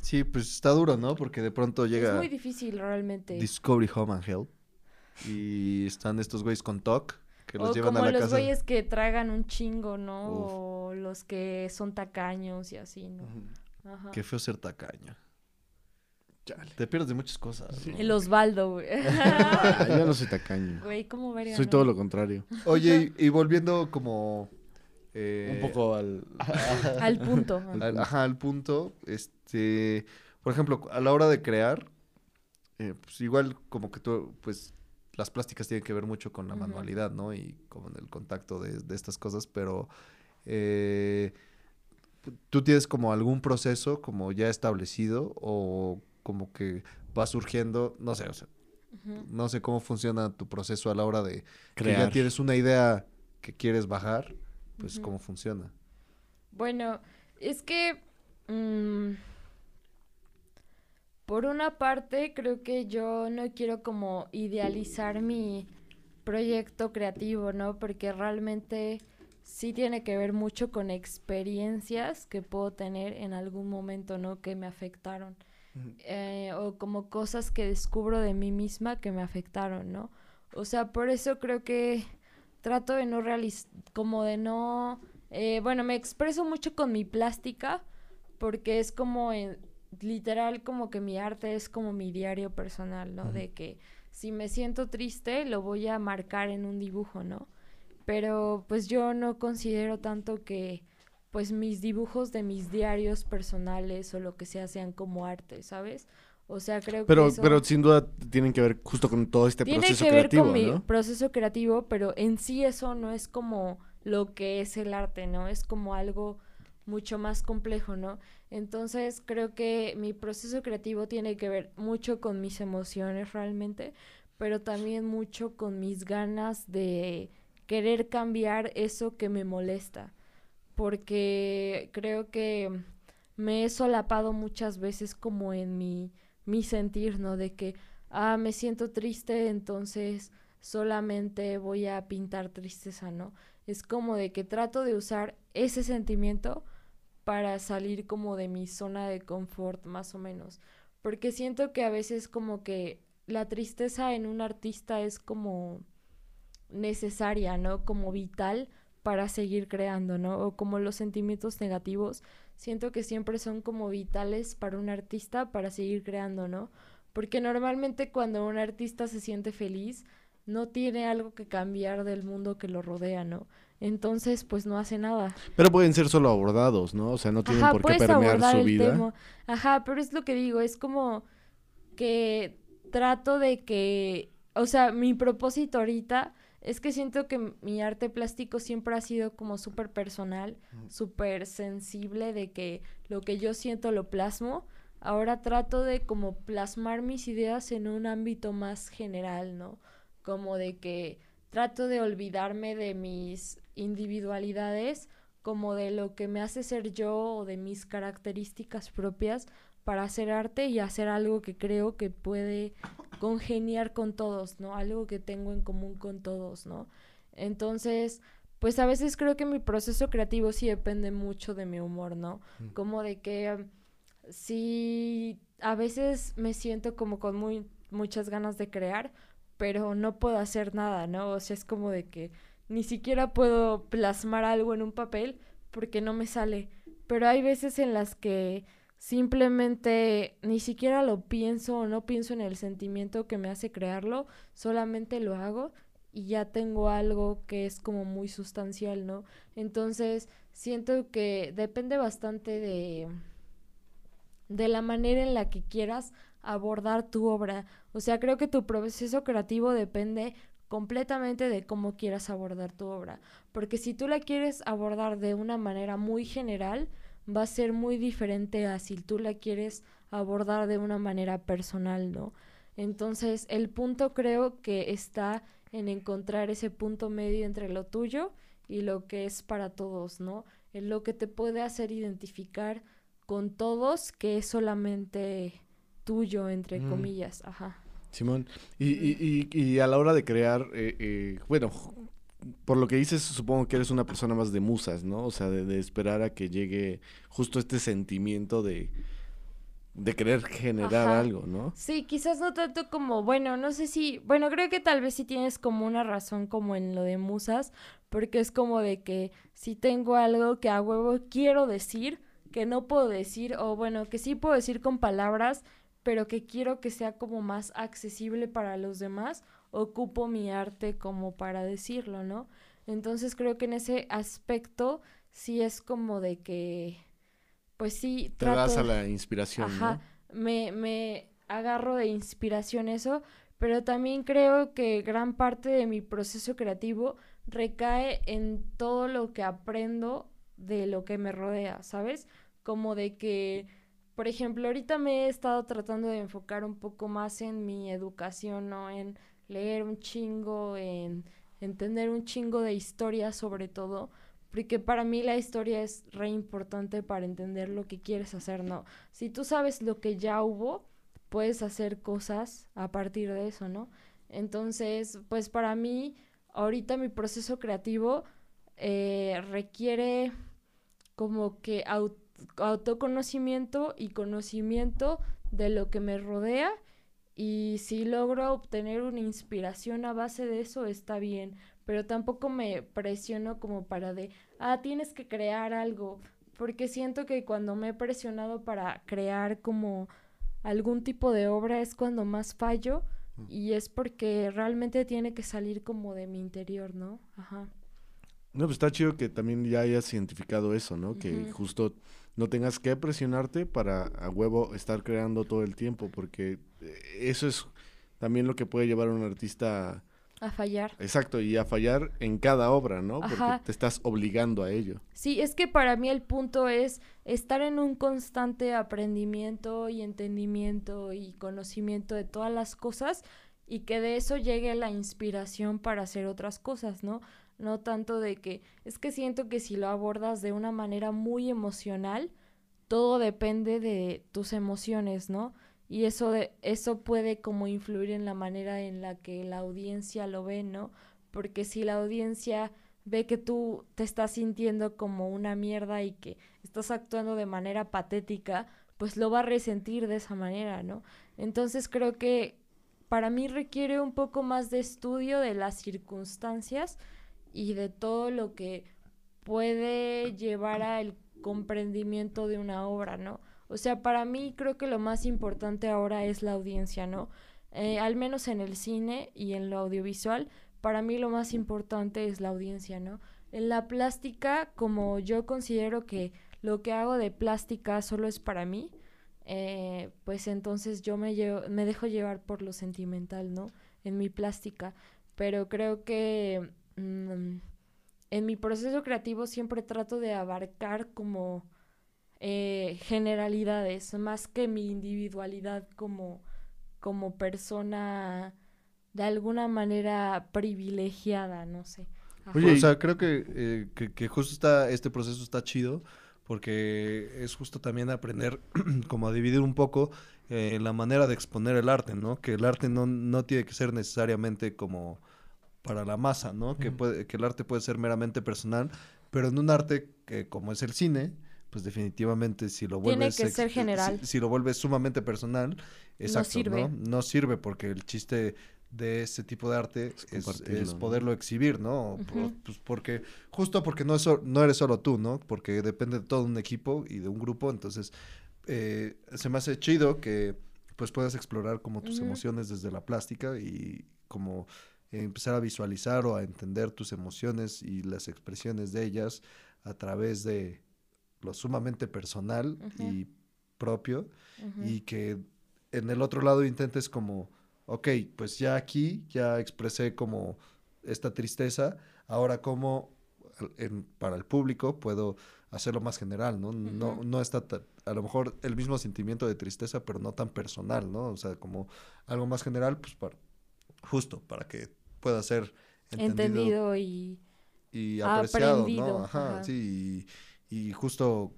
Sí, pues está duro, ¿no? Porque de pronto Es llega muy difícil realmente. Discovery Home and Health y están estos güeyes con TOC que los o llevan como a la los casa. güeyes que tragan un chingo, ¿no? Uf. O los que son tacaños y así, ¿no? Ajá. Qué feo ser tacaño. Chale. Te pierdes de muchas cosas. ¿no? El Osvaldo, güey. Ah, yo no soy tacaño. Güey, ¿cómo verga? Soy no? todo lo contrario. Oye, y, y volviendo como... eh, Un poco al... Al punto. al- ajá, al punto, este, por ejemplo, a la hora de crear, eh, pues igual como que tú, pues las plásticas tienen que ver mucho con la manualidad, ¿no? Y como en el contacto de, de estas cosas, pero eh, ¿tú tienes como algún proceso como ya establecido o como que va surgiendo, no sé, o sea, Ujú. no sé cómo funciona tu proceso a la hora de que ya Crear. tienes una idea que quieres bajar, pues cómo funciona. Bueno, es que mm, por una parte creo que yo no quiero como idealizar mi proyecto creativo, ¿no? Porque realmente sí tiene que ver mucho con experiencias que puedo tener en algún momento, ¿no? Que me afectaron. Eh, o como cosas que descubro de mí misma que me afectaron, ¿no? O sea, por eso creo que trato de no realizar, como de no, eh, bueno, me expreso mucho con mi plástica porque es como, en- literal, como que mi arte es como mi diario personal, ¿no? De que si me siento triste, lo voy a marcar en un dibujo, ¿no? Pero pues yo no considero tanto que pues mis dibujos de mis diarios personales o lo que sea sean como arte, ¿sabes? O sea, creo Pero, que eso pero sin duda tiene que ver justo con todo este tiene proceso que ver creativo, con mi proceso creativo, pero en sí eso no es como lo que es el arte, ¿no? Es como algo mucho más complejo, ¿no? Entonces creo que mi proceso creativo tiene que ver mucho con mis emociones realmente, pero también mucho con mis ganas de querer cambiar eso que me molesta, porque creo que me he solapado muchas veces como en mi, mi sentir, ¿no? De que, ah, me siento triste, entonces solamente voy a pintar tristeza, ¿no? Es como de que trato de usar ese sentimiento para salir como de mi zona de confort, más o menos. Porque siento que a veces como que la tristeza en un artista es como necesaria, ¿no? Como vital para seguir creando, ¿no? O como los sentimientos negativos, siento que siempre son como vitales para un artista para seguir creando, ¿no? Porque normalmente cuando un artista se siente feliz, no tiene algo que cambiar del mundo que lo rodea, ¿no? Entonces, pues no hace nada. Pero pueden ser solo abordados, ¿no? O sea, no tienen Ajá, por qué permear su el vida. tema. Ajá, pero es lo que digo, es como que trato de que, o sea, mi propósito ahorita es que siento que mi arte plástico siempre ha sido como súper personal, súper sensible de que lo que yo siento lo plasmo. Ahora trato de como plasmar mis ideas en un ámbito más general, ¿no? Como de que trato de olvidarme de mis individualidades como de lo que me hace ser yo o de mis características propias para hacer arte y hacer algo que creo que puede congeniar con todos, ¿no? Algo que tengo en común con todos, ¿no? Entonces, pues a veces creo que mi proceso creativo sí depende mucho de mi humor, ¿no? Como de que um, sí, a veces me siento como con muy, muchas ganas de crear, pero no puedo hacer nada, ¿no? O sea, es como de que ni siquiera puedo plasmar algo en un papel porque no me sale. Pero hay veces en las que simplemente ni siquiera lo pienso o no pienso en el sentimiento que me hace crearlo, solamente lo hago y ya tengo algo que es como muy sustancial, ¿no? Entonces, siento que depende bastante de de la manera en la que quieras abordar tu obra. O sea, creo que tu proceso creativo depende completamente de cómo quieras abordar tu obra. Porque si tú la quieres abordar de una manera muy general, va a ser muy diferente a si tú la quieres abordar de una manera personal, ¿no? Entonces, el punto creo que está en encontrar ese punto medio entre lo tuyo y lo que es para todos, ¿no? En lo que te puede hacer identificar con todos que es solamente tuyo, entre Mm. comillas, ajá. Simón, y, y, y, y a la hora de crear, eh, eh, bueno, por lo que dices, supongo que eres una persona más de musas, ¿no? O sea, de, de esperar a que llegue justo este sentimiento de, de querer generar Ajá. algo, ¿no? Sí, quizás no tanto como, bueno, no sé si, bueno, creo que tal vez sí tienes como una razón como en lo de musas, porque es como de que si tengo algo que a huevo quiero decir, que no puedo decir, o bueno, que sí puedo decir con palabras, pero que quiero que sea como más accesible para los demás, ocupo mi arte como para decirlo, ¿no? Entonces creo que en ese aspecto sí es como de que, pues sí, Te das trato- a la inspiración, Ajá, ¿no? me, me agarro de inspiración eso, pero también creo que gran parte de mi proceso creativo recae en todo lo que aprendo de lo que me rodea, ¿sabes? Como de que, por ejemplo, ahorita me he estado tratando de enfocar un poco más en mi educación, ¿no? En leer un chingo, en entender un chingo de historia sobre todo, porque para mí la historia es re importante para entender lo que quieres hacer, ¿no? Si tú sabes lo que ya hubo, puedes hacer cosas a partir de eso, ¿no? Entonces, pues para mí, ahorita mi proceso creativo eh, requiere como que autoconocimiento y conocimiento de lo que me rodea y si logro obtener una inspiración a base de eso está bien, pero tampoco me presiono como para de, ah, tienes que crear algo, porque siento que cuando me he presionado para crear como algún tipo de obra es cuando más fallo mm. y es porque realmente tiene que salir como de mi interior, ¿no? Ajá. No, pues está chido que también ya hayas identificado eso, ¿no? Que justo no tengas que presionarte para a huevo estar creando todo el tiempo, porque eh, eso es también lo que puede llevar a un artista a fallar. Exacto, y a fallar en cada obra, ¿no? Porque te estás obligando a ello. Sí, es que para mí el punto es estar en un constante aprendimiento y entendimiento y conocimiento de todas las cosas y que de eso llegue la inspiración para hacer otras cosas, ¿no? No tanto de que es que siento que si lo abordas de una manera muy emocional, todo depende de tus emociones, ¿no? y eso, de, eso puede como influir en la manera en la que la audiencia lo ve, ¿no? Porque si la audiencia ve que tú te estás sintiendo como una mierda y que estás actuando de manera patética, pues lo va a resentir de esa manera, ¿no? Entonces creo que para mí requiere un poco más de estudio de las circunstancias y de todo lo que puede llevar al comprendimiento de una obra, ¿no? O sea, para mí creo que lo más importante ahora es la audiencia, ¿no? Eh, al menos en el cine y en lo audiovisual, para mí lo más importante es la audiencia, ¿no? En la plástica, como yo considero que lo que hago de plástica solo es para mí, eh, pues entonces yo me, me dejo llevar por lo sentimental, ¿no? En mi plástica. Pero creo que mm, en mi proceso creativo siempre trato de abarcar como eh, generalidades, más que mi individualidad como, como persona de alguna manera privilegiada, no sé. Oye, o sea, creo eh, que, que, justo está, este proceso está chido porque es justo también aprender como a dividir un poco eh, la manera de exponer el arte, ¿no? Que el arte no, no tiene que ser necesariamente como para la masa, ¿no? Que, puede, que el arte puede ser meramente personal, pero en un arte que como es el cine, pues definitivamente si lo vuelves Tiene que ser general. Si, lo vuelves sumamente personal, exacto, no sirve. ¿no? sirve porque el chiste de ese tipo de arte es, poderlo exhibir, ¿no? pues porque justo porque no es no eres solo tú, ¿no? Porque depende de todo un equipo y de un grupo, entonces eh, se me hace chido que pues puedas explorar como tus emociones desde la plástica y como empezar a visualizar o a entender tus emociones y las expresiones de ellas a través de lo sumamente personal y propio y que en el otro lado intentes como, ok, pues ya aquí ya expresé como esta tristeza, ahora como para el público puedo hacerlo más general, ¿no? No, no está a lo mejor el mismo sentimiento de tristeza, pero no tan personal, ¿no? O sea, como algo más general, pues para, justo para que pueda ser entendido, y, y apreciado, ¿no? Ajá, sí, y justo,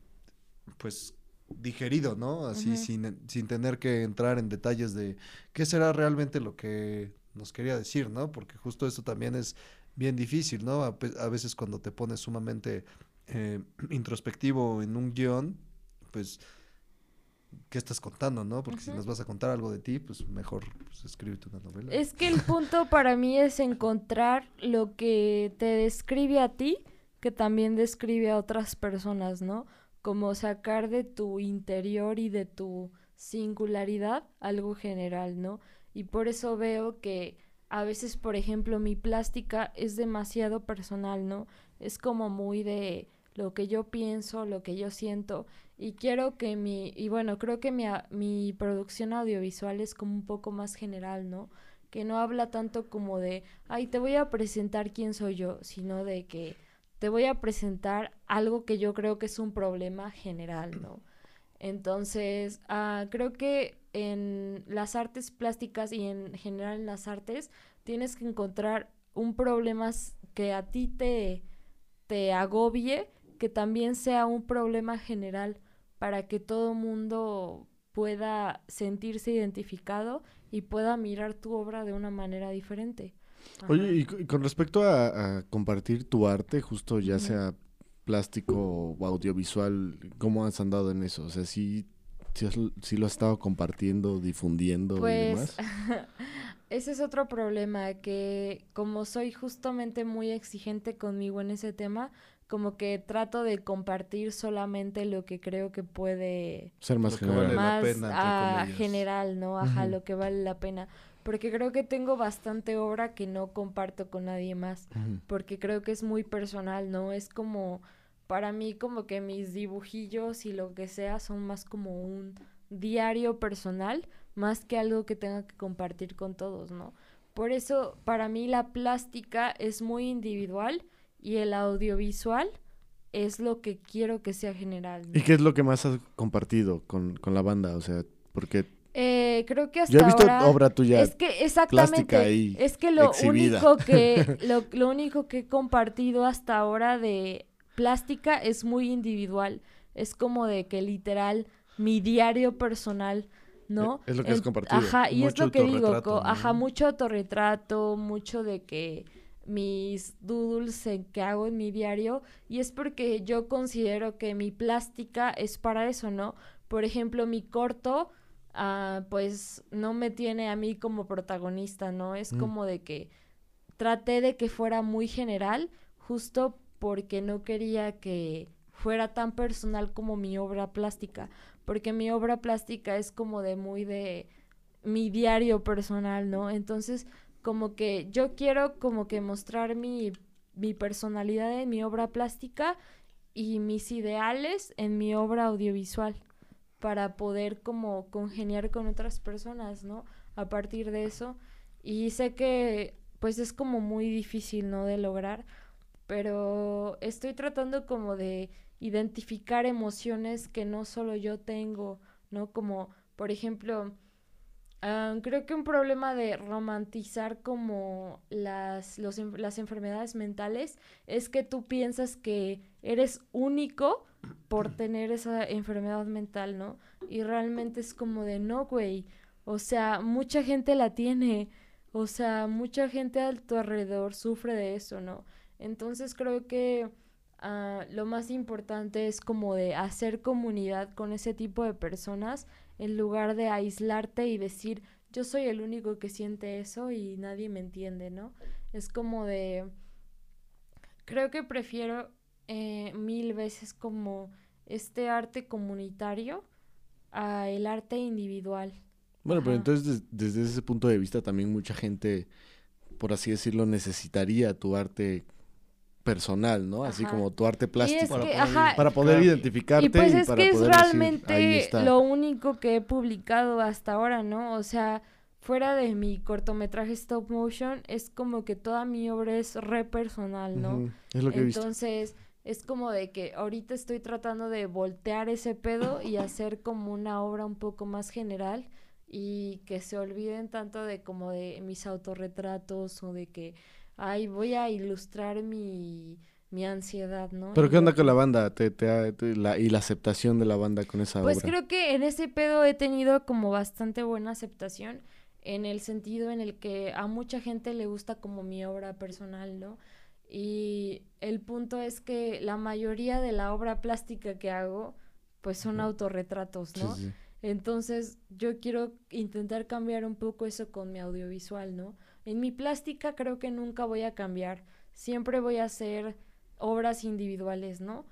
pues, digerido, ¿no? Así sin, sin tener que entrar en detalles de qué será realmente lo que nos quería decir, ¿no? Porque justo eso también es bien difícil, ¿no? A, veces cuando te pones sumamente eh, introspectivo en un guion, pues, ¿qué estás contando, no? Porque si nos vas a contar algo de ti, pues mejor pues, escríbete una novela. Es que el punto para mí es encontrar lo que te describe a ti que también describe a otras personas, ¿no? Como sacar de tu interior y de tu singularidad algo general, ¿no? Y por eso veo que a veces, por ejemplo, mi plástica es demasiado personal, ¿no? Es como muy de lo que yo pienso, lo que yo siento y quiero que mi, y bueno, creo que mi, mi producción audiovisual es como un poco más general, ¿no? Que no habla tanto como de, ay, te voy a presentar quién soy yo, sino de que te voy a presentar algo que yo creo que es un problema general, ¿no? Entonces, ah, creo que en las artes plásticas y en general en las artes tienes que encontrar un problema que a ti te, te agobie, que también sea un problema general para que todo mundo pueda sentirse identificado y pueda mirar tu obra de una manera diferente. Oye, y, con respecto a, compartir tu arte, justo ya sea plástico o audiovisual, ¿cómo has andado en eso? O sea, sí, sí, lo has estado compartiendo, difundiendo y pues, demás. ese es otro problema, que como soy justamente muy exigente conmigo en ese tema, como que trato de compartir solamente lo que creo que puede ser más general, más, general, ¿no? Ajá, lo que vale la pena porque creo que tengo bastante obra que no comparto con nadie más, porque creo que es muy personal, ¿no? Es como, para mí como que mis dibujillos y lo que sea son más como un diario personal, más que algo que tenga que compartir con todos, ¿no? Por eso, para mí la plástica es muy individual y el audiovisual es lo que quiero que sea general. ¿Y qué es lo que más has compartido con, con la banda? O sea, porque eh, creo que hasta Yo he visto ahora, obra tuya. Es que exactamente. es que lo único que lo, lo, único que he compartido hasta ahora de plástica es muy individual. Es como de que literal mi diario personal, ¿no? Es lo que has compartido. Ajá, y es lo que digo, ajá, mucho autorretrato, mucho de que mis doodles que hago en mi diario y es porque yo considero que mi plástica es para eso, ¿no? Por ejemplo, mi corto Ah, pues no me tiene a mí como protagonista, ¿no? Es mm. como de que traté de que fuera muy general, justo porque no quería que fuera tan personal como mi obra plástica, porque mi obra plástica es como de muy de mi diario personal, ¿no? Entonces, como que yo quiero como que mostrar mi, mi personalidad en mi obra plástica y mis ideales en mi obra audiovisual para poder como congeniar con otras personas, ¿no? A partir de eso. Y sé que pues es como muy difícil, ¿no? De lograr, pero estoy tratando como de identificar emociones que no solo yo tengo, ¿no? Como, por ejemplo, creo que un problema de romantizar como las, las enfermedades mentales es que tú piensas que eres único por tener esa enfermedad mental, ¿no? Y realmente es como de, no, güey, o sea, mucha gente la tiene, o sea, mucha gente a tu alrededor sufre de eso, ¿no? Entonces creo que ah, lo más importante es como de hacer comunidad con ese tipo de personas en lugar de aislarte y decir, yo soy el único que siente eso y nadie me entiende, ¿no? Es como de, creo que prefiero eh, mil veces como este arte comunitario a el arte individual. Bueno, pero entonces desde ese punto de vista también mucha gente, por así decirlo, necesitaría tu arte personal, ¿no? Así como tu arte plástico. para, poder, identificarte. Y pues es que es realmente lo único que he publicado hasta ahora, ¿no? O sea, fuera de mi cortometraje stop motion, es como que toda mi obra es re personal, ¿no? Es lo que Entonces, es como de que ahorita estoy tratando de voltear ese pedo y hacer como una obra un poco más general y que se olviden tanto de como de mis autorretratos o de que ay, voy a ilustrar mi, mi ansiedad, ¿no? Pero ¿qué onda con la banda te, te, la, y la aceptación de la banda con esa pues obra? Pues creo que en ese pedo he tenido como bastante buena aceptación en el sentido en el que a mucha gente le gusta como mi obra personal, ¿no? Y el punto es que la mayoría de la obra plástica que hago pues son autorretratos, ¿no? Entonces yo quiero intentar cambiar un poco eso con mi audiovisual, ¿no? En mi plástica creo que nunca voy a cambiar, siempre voy a hacer obras individuales, ¿no?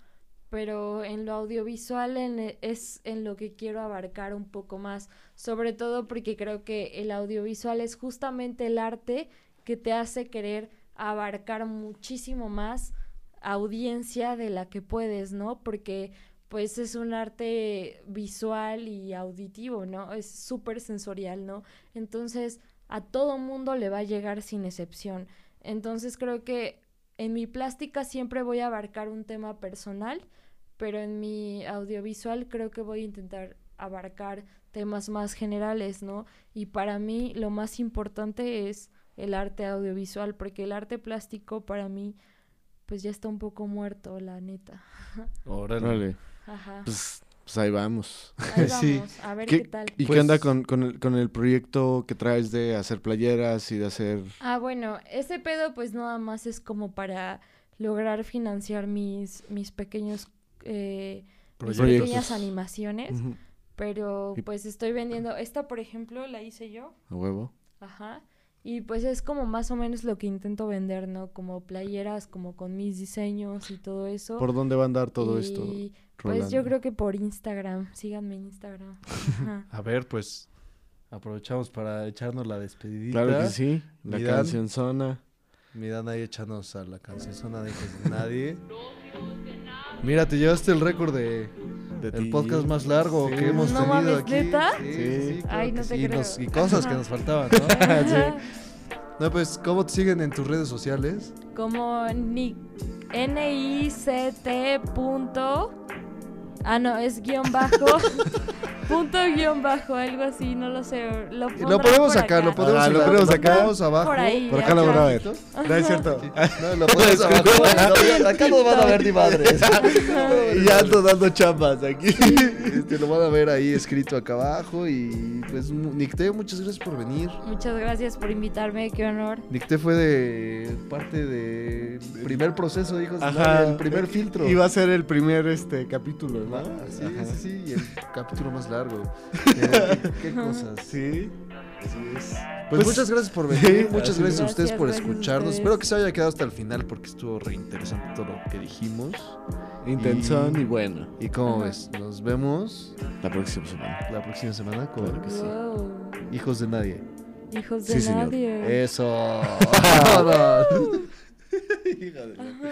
Pero en lo audiovisual e, es en lo que quiero abarcar un poco más, sobre todo porque creo que el audiovisual es justamente el arte que te hace querer abarcar muchísimo más audiencia de la que puedes, ¿no? Porque pues es un arte visual y auditivo, ¿no? Es súper sensorial, ¿no? Entonces, a todo mundo le va a llegar sin excepción. Entonces creo que en mi plástica siempre voy a abarcar un tema personal, pero en mi audiovisual creo que voy a intentar abarcar temas más generales, ¿no? Y para mí lo más importante es el arte audiovisual, porque el arte plástico para mí pues ya está un poco muerto, la neta. Órale. Ajá. Pues, pues ahí vamos. Ahí sí. vamos, a ver ¿Qué- qué tal. ¿Y Pues- qué onda con, con, el, con el proyecto que traes de hacer playeras y de hacer... Ah, bueno, ese pedo pues nada más es como para lograr financiar mis, mis pequeños, eh, mis pequeñas animaciones, pero Y- pues estoy vendiendo, esta por ejemplo la hice yo, A huevo. ajá, y pues es como más o menos lo que intento vender, ¿no? Como playeras, como con mis diseños y todo eso. ¿Por dónde va a andar todo esto? Pues yo creo que por Instagram, síganme en Instagram. Ajá. A ver, pues aprovechamos para echarnos la despedidita. Claro que sí. La Miran. canción zona. Me dan ahí echarnos a la canción zona de hijos de nadie. Mira, te llevaste el récord de, De el podcast más largo Sí. que hemos No tenido mames, aquí. ¿neta? Sí, Sí. sí, Ay, no te sí. Y, creo. nos- y cosas que nos faltaban, ¿no? No, pues, ¿cómo te siguen en tus redes sociales? Como ni N-I-C-T punto. Ah, no, es guion bajo. punto guion bajo, algo así, no lo sé. Lo, Lo podemos sacar, acá. lo podemos, Ah, lo podemos sacar. ponemos abajo. Por ahí. Por acá lo van a ver. No es cierto. No, lo ponemos abajo. No, acá no van a ver ni madres. y ya ando dando chambas aquí. Este, lo van a ver ahí escrito acá abajo. Y pues, Nicté, muchas gracias por venir. Muchas gracias por invitarme, qué honor. Nicté fue de parte del primer proceso, hijos el primer filtro. Iba a ser el primer este capítulo, ¿no? Sí, Ajá. sí, sí, y el capítulo más largo. ¿Qué, qué cosas? Sí. Así es. Pues, Pues, muchas gracias por venir, muchas gracias a es. ustedes por escucharnos. ustedes. Espero que se haya quedado hasta el final porque estuvo re interesante todo lo que dijimos. Intensón Y- y bueno. ¿Y cómo ves? Nos vemos La próxima semana. la próxima semana con Claro que sí. Wow. Hijos de Nadie. Hijos de Sí, señor. nadie. Eso. Vámonos. Ajá.